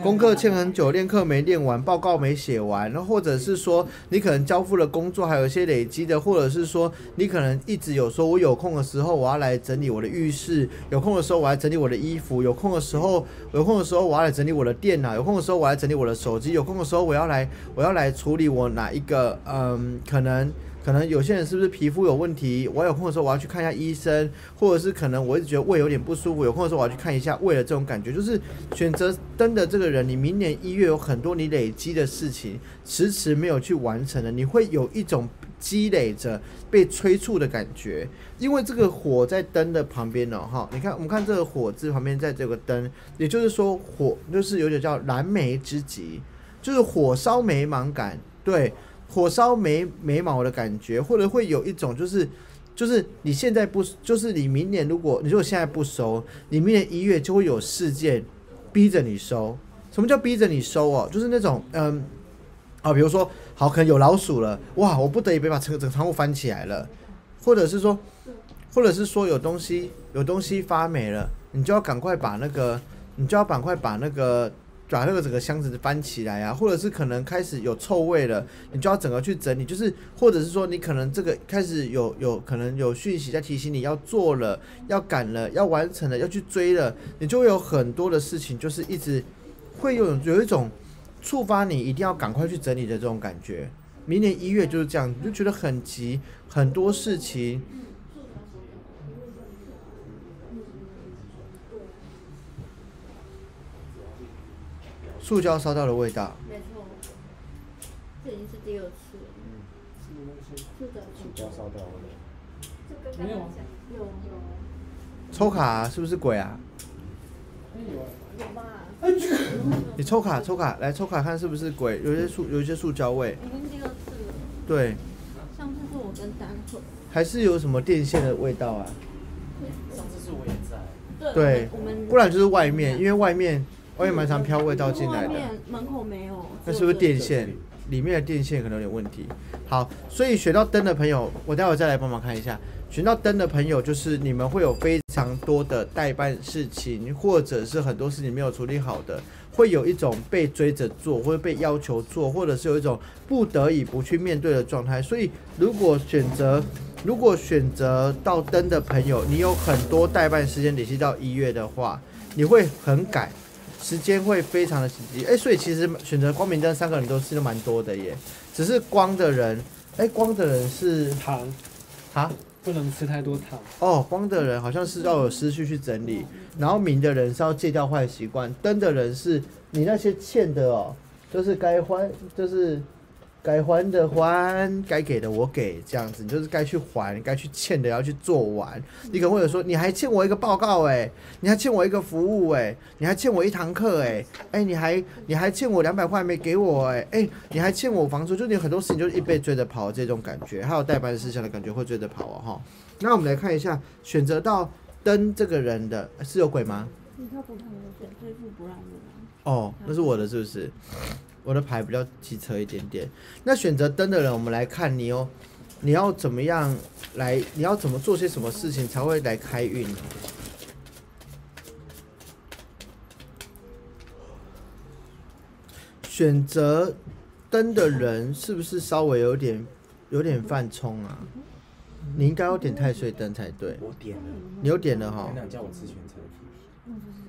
功课欠很久，练课没练完，报告没写完，然后或者是说你可能交付了工作还有一些累积的，或者是说你可能一直有说我有空的时候我要来整理我的浴室，有空的时候我要整理我的衣服，有空的时候有空的时候我要来整理我的电脑，有空的时候我要来整理我的手机，有空的时候我要来我要来处理我哪一个嗯可能。可能有些人是不是皮肤有问题？我有空的时候我要去看一下医生，或者是可能我一直觉得胃有点不舒服，有空的时候我要去看一下胃的这种感觉。就是选择灯的这个人，你明年一月有很多你累积的事情，迟迟没有去完成的，你会有一种积累着被催促的感觉。因为这个火在灯的旁边呢，哈，你看我们看这个火字旁边在这个灯，也就是说火就是有点叫燃眉之急，就是火烧眉毛感，对。火烧眉眉毛的感觉，或者会有一种就是就是你现在不，就是你明年如果你如果现在不收，你明年一月就会有事件逼着你收。什么叫逼着你收哦？就是那种嗯啊，比如说好，可能有老鼠了，哇，我不得已被把整个整个仓库翻起来了，或者是说，或者是说有东西有东西发霉了，你就要赶快把那个，你就要赶快把那个。把那个整个箱子翻起来啊，或者是可能开始有臭味了，你就要整个去整理，就是或者是说你可能这个开始有有可能有讯息在提醒你要做了、要赶了、要完成了、要去追了，你就会有很多的事情，就是一直会有有一种触发你一定要赶快去整理的这种感觉。明年一月就是这样，你就觉得很急，很多事情。塑胶烧到的味道，没错，这已经是第二次了。是的，请不要烧掉我的。就跟刚刚讲，有有抽卡、啊、是不是鬼啊？有吧？你抽卡抽卡来抽卡看是不是鬼？有一些塑有一些塑胶味，已经第二次了。对，上次是我跟丹克。还是有什么电线的味道啊？上次是我也在，对我们不然就是外面，因为外面外面蛮常飘味道进来的。门口没有。那是不是电线？里面的电线可能有点问题。好，所以选到灯的朋友，我待会再来帮忙看一下。选到灯的朋友，就是你们会有非常多的代办事情，或者是很多事情没有处理好的，会有一种被追着做，或者被要求做，或者是有一种不得已不去面对的状态。所以，如果选择如果选择到灯的朋友，你有很多代办时间累积到一月的话，你会很赶。时间会非常的紧急，哎、所以其实选择光明灯三个人都是蛮多的耶，只是光的人，哎、光的人是糖。啊，不能吃太多糖。哦，光的人好像是要有思绪去整理，然后明的人是要戒掉坏习惯，灯的人是你那些欠的哦，就是该还，就是该还的还，该给的我给，这样子，你就是该去还，该去欠的要去做完。你可能会有说，你还欠我一个报告哎、你还欠我一个服务哎、你还欠我一堂课哎、哎、你还你还欠我两百块没给我哎、哎、你还欠我房租，就你很多事情就是一被追着跑这种感觉，还有代办事项的感觉会追着跑哦哈。那我们来看一下，选择到灯这个人的是有鬼吗？你看不看我对，这副不让路啊。哦，那是我的，是不是？我的牌比较机车一点点。那选择灯的人，我们来看你哦，你要怎么样来？你要怎么做些什么事情才会来开运？选择灯的人是不是稍微有点有点犯冲啊？你应该要点太岁灯才对，我点了，你又点了哈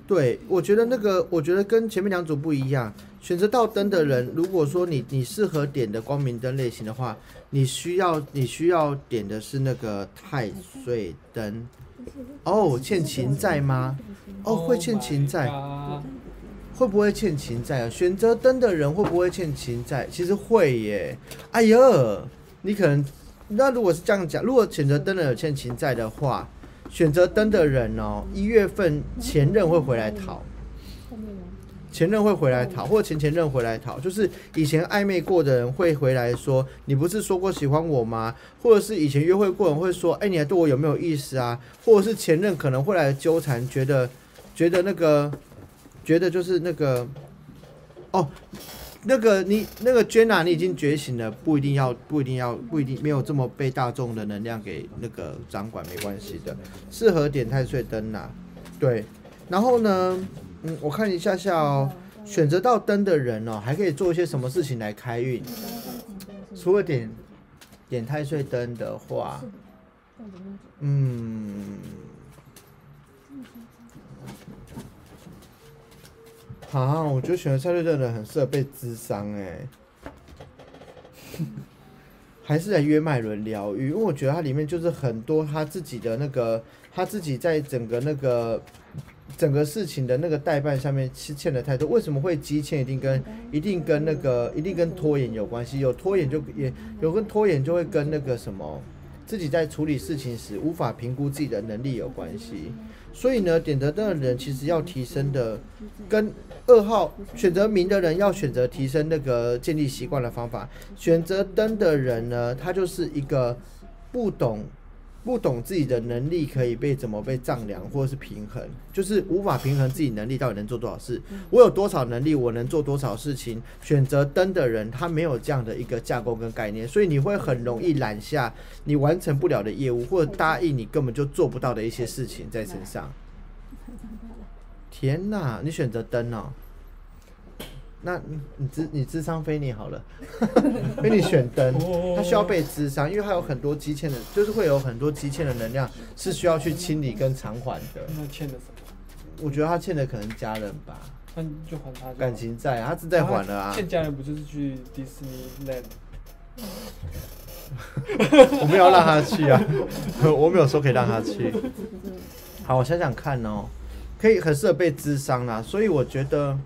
对，我觉得那个，我觉得跟前面两组不一样。选择到灯的人，如果说你你适合点的光明灯类型的话，你需要你需要点的是那个太岁灯。哦，欠情在吗？哦，会欠情在，Oh 会不会欠情在啊？选择灯的人会不会欠情在？其实会耶。哎呦，你可能那如果是这样讲，如果选择灯的人有欠情在的话，选择灯的人哦，一月份前任会回来讨。前任会回来讨，或者前前任回来讨，就是以前暧昧过的人会回来说：“你不是说过喜欢我吗？”或者是以前约会过人会说：“哎、你还对我有没有意思啊？”或者是前任可能会来纠缠，觉得觉得那个觉得就是那个哦，那个你那个娟娜你已经觉醒了，不一定要不一定要不一定没有这么被大众的能量给那个掌管，没关系的，适合点太岁灯呐、对，然后呢，嗯，我看一下下哦。选择到灯的人哦，还可以做一些什么事情来开运？除了点点太岁灯的话，嗯，啊，我觉得选择太岁灯的人很适合被智商哎，还是来约麦伦疗愈，因为我觉得它里面就是很多他自己的那个，他自己在整个那个整个事情的那个代办上面是欠的太多。为什么会积欠？一定跟一定跟那个一定跟拖延有关系，有拖延就也有跟拖延就会跟那个什么自己在处理事情时无法评估自己的能力有关系。所以呢，点得灯的人其实要提升的，跟二号选择明的人要选择提升那个建立习惯的方法。选择灯的人呢，他就是一个不懂不懂自己的能力可以被怎么被丈量或者是平衡，就是无法平衡自己能力到底能做多少事。我有多少能力，我能做多少事情。选择灯的人，他没有这样的一个架构跟概念，所以你会很容易揽下你完成不了的业务，或者答应你根本就做不到的一些事情在身上。天哪，你选择灯哦。那你你智你智商非你好了，因为你选灯，它需要被智商，因为它有很多积欠的，就是会有很多积欠的能量是需要去清理跟偿还的。那欠的什么？我觉得他欠的可能家人吧，那你就还他就好感情债啊，他是在还了啊。欠家人不就是去迪士尼 land？我没有让他去啊，我没有说可以让他去。好，我想想看哦，可以很适合被智商啦，所以我觉得，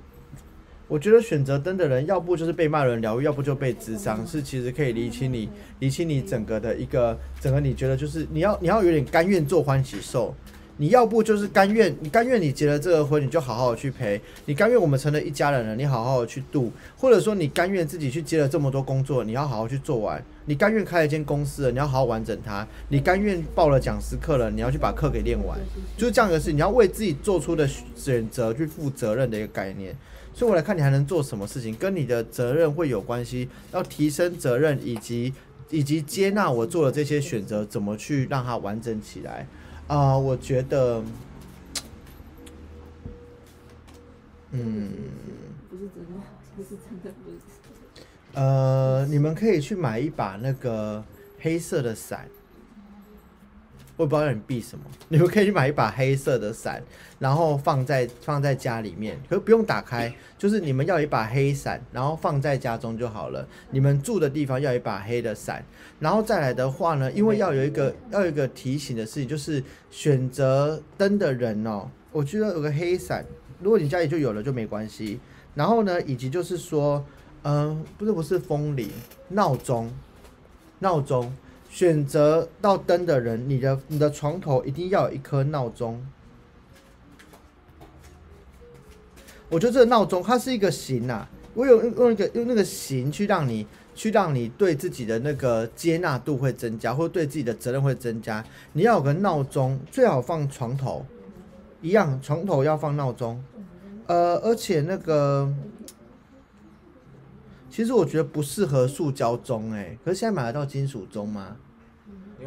我觉得选择灯的人，要不就是被骂人疗愈，要不就被智商，是其实可以理清你，理清你整个的一个整个，你觉得就是你要你要有点甘愿做欢喜兽。你要不就是甘愿，你甘愿你结了这个婚，你就好好的去陪；你甘愿我们成了一家人了，你好好的去度；或者说你甘愿自己去接了这么多工作，你要好好去做完；你甘愿开了一间公司了，你要好好完整它；你甘愿报了讲师课了，你要去把课给练完，就是这样的事。你要为自己做出的选择去负责任的一个概念。所以我来看你还能做什么事情，跟你的责任会有关系，要提升责任以及以及接纳我做的这些选择，怎么去让它完整起来。啊、我觉得，嗯，不是真的，不是真的，不是真的。呃，你们可以去买一把那个黑色的伞，我不知道让你避什么。你们可以去买一把黑色的伞，然后放在放在家里面，可不用打开，就是你们要一把黑伞，然后放在家中就好了。你们住的地方要一把黑的伞，然后再来的话呢，因为要有一个要有一个提醒的事情，就是选择灯的人哦，我觉得有个黑伞，如果你家里就有了就没关系。然后呢，以及就是说，嗯、不是不是风铃，闹钟，闹钟，选择到灯的人，你的你的床头一定要有一颗闹钟。我觉得这个闹钟它是一个形啊，我有用用一个用那个形去让你去让你对自己的那个接纳度会增加，或者对自己的责任会增加。你要有个闹钟，最好放床头，一样床头要放闹钟。呃，而且那个，其实我觉得不适合塑胶钟，哎，可是现在买得到金属钟吗？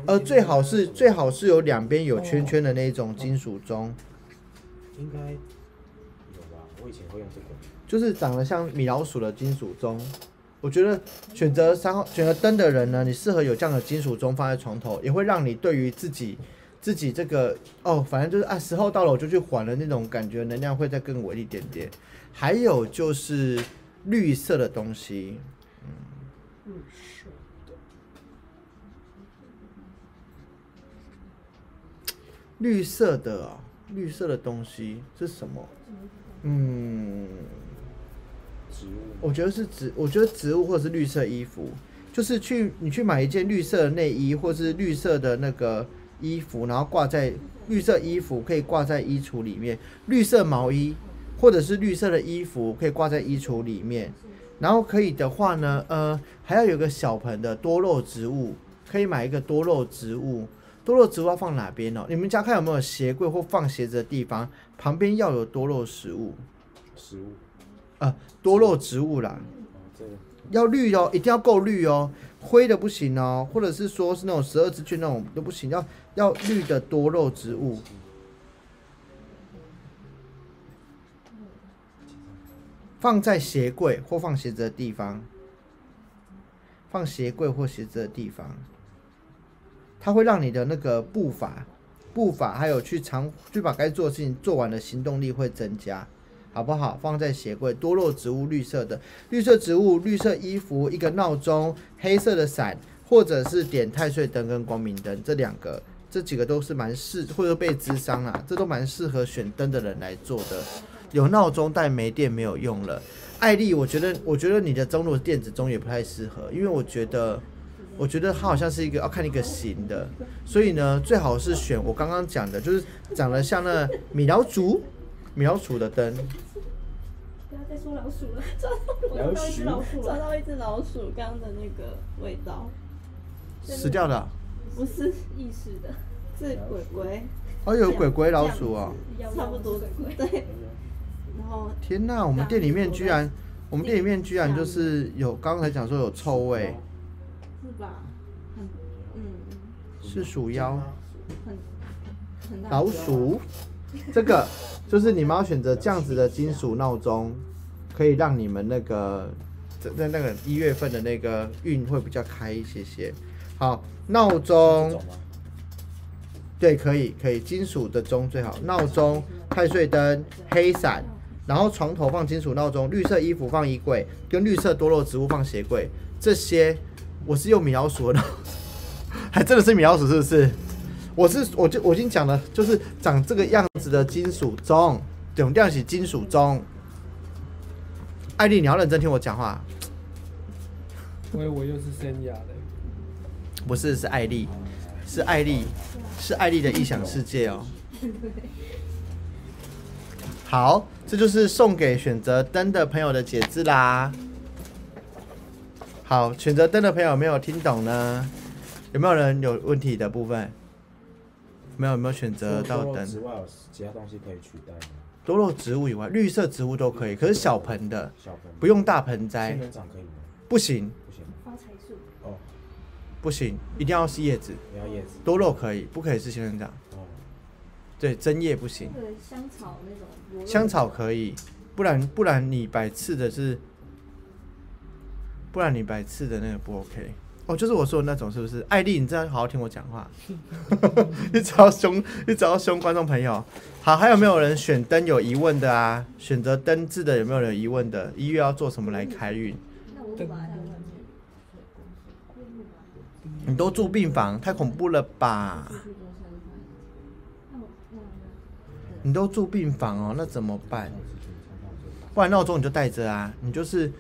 呃，最好是最好是有两边有圈圈的那种金属钟，应该有吧？我以前会用这个。就是长得像米老鼠的金属钟。我觉得选择三号选择灯的人呢，你适合有这样的金属钟放在床头，也会让你对于自己自己这个哦，反正就是啊，时候到了我就去还了那种感觉，能量会再更稳一点点。还有就是绿色的东西，绿色的。哦，绿色的东西是什么？嗯，植物。我觉得是植，我觉得植物或者是绿色衣服，就是去你去买一件绿色的内衣，或是绿色的那个衣服，然后挂在绿色衣服可以挂在衣橱里面，绿色毛衣或者是绿色的衣服可以挂在衣橱里面，然后可以的话呢，呃，还要有个小盆的多肉植物，可以买一个多肉植物。多肉植物要放哪边哦？你们家看有没有鞋柜或放鞋子的地方，旁边要有多肉食物，食物呃，多肉植物啦。要绿哦，一定要够绿哦，灰的不行哦，或者是说是那种十二支圈那种都不行，要要绿的多肉植物。放在鞋柜或放鞋子的地方，放鞋柜或鞋子的地方，它会让你的那个步伐、步伐还有去长去把该做的事情做完的行动力会增加，好不好？放在鞋柜，多肉植物，绿色的，绿色植物、绿色衣服，一个闹钟，黑色的伞，或者是点太岁灯跟光明灯，这两个，这几个都是蛮适，或者被智商啊，这都蛮适合选灯的人来做的。有闹钟但没电没有用了。艾丽，我觉得，我觉得你的钟如果是电子钟也不太适合，因为我觉得，我觉得它好像是一个要看一个型的，所以呢，最好是选我刚刚讲的，就是长得像那米老鼠、米老鼠的灯。不要再说老鼠了，老我看到一只老鼠了。抓到一只老鼠，刚刚的那个味道，死掉的啊、不是意识的，是鬼鬼，哦，有鬼鬼老鼠哦！差不多鬼鬼。对，然后天哪，我们店里面居然，我们店里面居然就是有刚才讲说有臭味，是吧？很嗯是鼠妖、很很老鼠。这个就是你们要选择这样子的金属闹钟，可以让你们那个在在那个一月份的那个运会比较开一些些。好，闹钟？对，可以可以，金属的钟最好。闹钟、太岁灯、黑伞，然后床头放金属闹钟，绿色衣服放衣柜，跟绿色多肉植物放鞋柜。这些 我是用米老鼠的，还真的是米老鼠是不是？我是我就我已经讲了，就是长这个样子的金属钟，永亮起金属钟。艾丽，你要认真听我讲话，我以为又是森雅的，不是是艾丽，是艾丽，是艾丽的异想世界哦。好，这就是送给选择灯的朋友的解字啦。好，选择灯的朋友有没有听懂呢？有没有人有问题的部分？没有，有没有选择到灯？之外其他东西可以取代吗？多肉植物以外，绿色植物都可以，可是小盆的，小盆不用大盆栽仙栽，人掌可以吗？不行，不行发财树，哦，不行，一定要是叶子。你要叶子多肉可以，不可以是仙人掌。哦，对，针叶不行。那个香草那种香草可以，不然不然你摆刺的是，不然你摆刺的那个不 OK。哦，就是我说的那种，是不是？艾丽，你这样好好听我讲话，你只要凶，你只要凶观众朋友。好，还有没有人选灯有疑问的啊？选择灯字的有没有人有疑问的？一月要做什么来开运？你都住病房，太恐怖了吧？那我那那你都住病房哦，那怎么办？不然闹钟你就带着啊，你就是，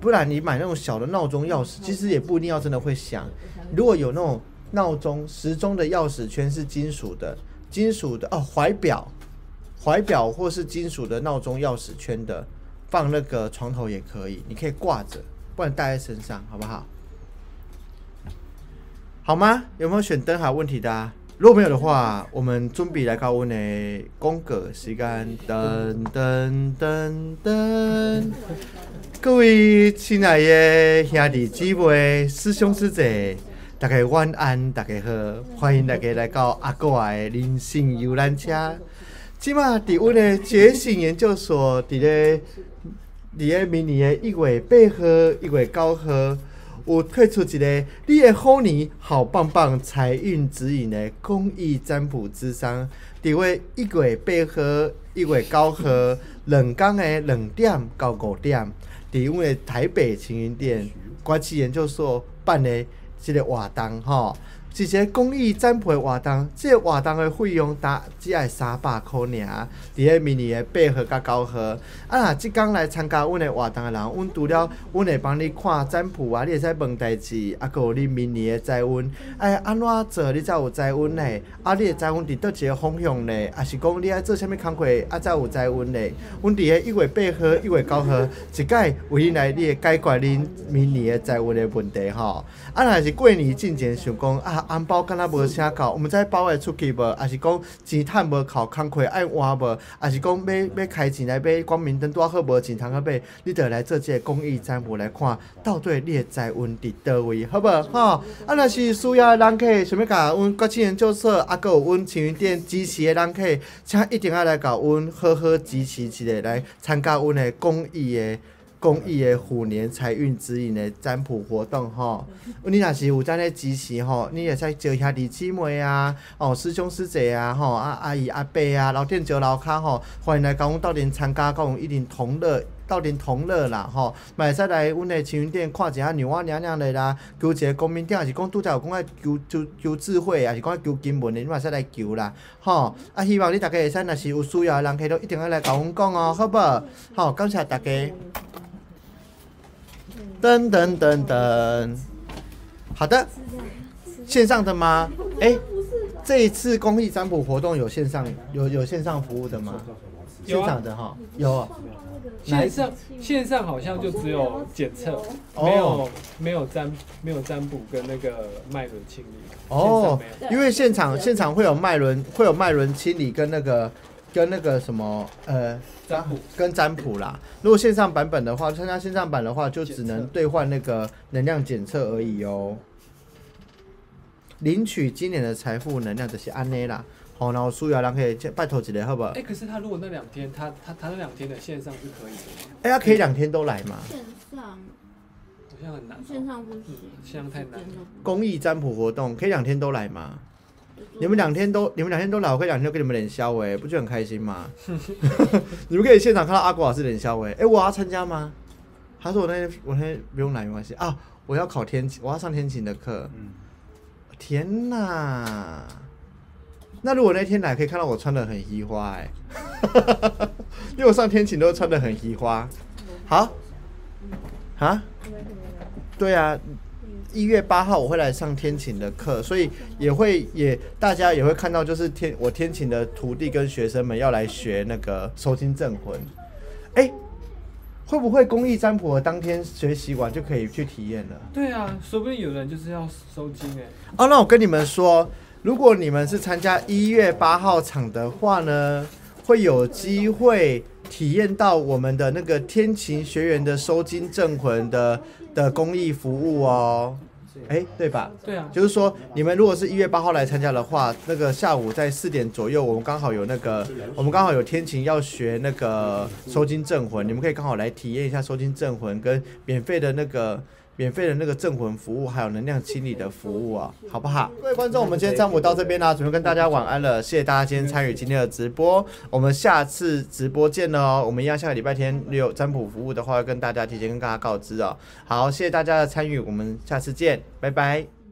不然你买那种小的闹钟钥匙，其实也不一定要真的会响。如果有那种闹钟时钟的钥匙圈是金属的，金属的哦，怀表，怀表或是金属的闹钟钥匙圈的，放那个床头也可以，你可以挂着，不然带在身上，好不好？好吗？有没有选灯海问题的、啊？如果没有的话，我们准备来到阮的公歌时间，噔噔噔噔。各位亲爱的兄弟姊妹、师兄师姐，大家晚安，大家好，欢迎大家来到阿哥的人生游览车。即马伫阮的觉醒研究所，伫咧伫咧明年的一月八号、一月九号。有推出一个你的好年好棒棒财运指引的公益占卜之商，伫位一月八号、一月九号两天的两点到五点，伫阮的台北青云店国际研究所办的这个活动吼，是一个公益占卜活动，即、个活动的费用达只爱三百箍尔，伫咧明年的八号甲九号。啊，若即工来参加阮的活动的人，阮除了阮会帮你看占卜啊，你会使问代志，啊，佮有你明年的财运，哎，安怎做你才有财运呢？啊，你的财运伫倒一个方向呢？啊，是讲你爱做啥物工课，啊，才有财运呢？阮伫咧一月八号、一月九号，一届为来你会解决恁明年的财运的问题吼。啊，若是过年进前想讲啊，红包敢若无啥够，毋知包会出去无？啊是讲钱趁无够，工课爱换无？啊是讲要要开钱来买光明灯拄啊好无钱通啊买？你着来做即个公益占卜来看，到底你的财运伫倒位，好无？吼，啊若是需要的人客，想要甲阮国庆研究所，啊，佮有阮青云店支持的人客，请一定要来甲阮好好支持一下，来参加阮的公益的。公益的虎年财运指引的占卜活动吼，你若是有咱咧支持吼，你会使招兄弟姊妹啊，哦师兄师姐啊，吼啊阿姨阿伯啊，老店招老卡吼，欢迎来甲阮斗阵参加，甲阮一定同乐。斗阵同乐啦吼，嘛会使来阮的晴云店看一下牛蛙娘娘的啦，求一个公明点，也是讲拄则有讲爱求求求智慧，也是讲爱求经文的，你嘛会使来求啦，吼啊！希望你大家会使，若是有需要的人，可以都一定要来甲阮讲哦，好无？好，感谢大家。噔噔噔噔，好的，线上的吗？哎、这一次公益占卜活动有线上有有线上服务的吗？现场的哈，有线上线上好像就只有检测，哦。没有没有占没有占卜跟那个脉轮清理。哦因为现场现场会有脉轮，会有脉轮清理跟那个跟那个什么呃占卜跟占卜啦。如果线上版本的话，参加线上版的话，就只能兑换那个能量检测而已哦。领取今年的财富能量就是安内啦。好，然后需要人可以拜托一个好不好？哎、可是他如果那两天，他他他那两天的线上是可以的吗？哎、他可以两天都来吗？线上好像很难哦、线上不行嗯，线上太难了。公益占卜活动可以两天都来吗？你们两天都你们两天都来，我可以两天都跟你们连消哎，不就很开心吗？你们可以现场看到阿国老师连消哎，哎，我要参加吗？他说我那天我那天不用来没关系啊，我要考天琴，我要上天琴的课。嗯，天哪！那如果那天来，可以看到我穿的很移花哎，因为我上天琴都穿的很移花。好，啊？对啊，一月八号我会来上天琴的课，所以也会也大家也会看到，就是天我天琴的徒弟跟学生们要来学那个收金镇魂。哎、会不会公益占卜当天学习完就可以去体验了？对啊，说不定有人就是要收金哎、哦，那我跟你们说，如果你们是参加一月八号场的话呢，会有机会体验到我们的那个天琴学员的收金镇魂的的公益服务哦。哎，对吧？对啊，就是说，你们如果是一月八号来参加的话，那个下午在四点左右，我们刚好有那个，我们刚好有天晴要学那个收金镇魂，你们可以刚好来体验一下收金镇魂跟免费的那个免费的那个镇魂服务，还有能量清理的服务啊，好不好？各位观众，我们今天占卜到这边啦，准备跟大家晚安了，谢谢大家今天参与今天的直播，我们下次直播见了哦。我们一样下个礼拜天有占卜服务的话，会跟大家提前跟大家告知哦。好，谢谢大家的参与，我们下次见，拜拜。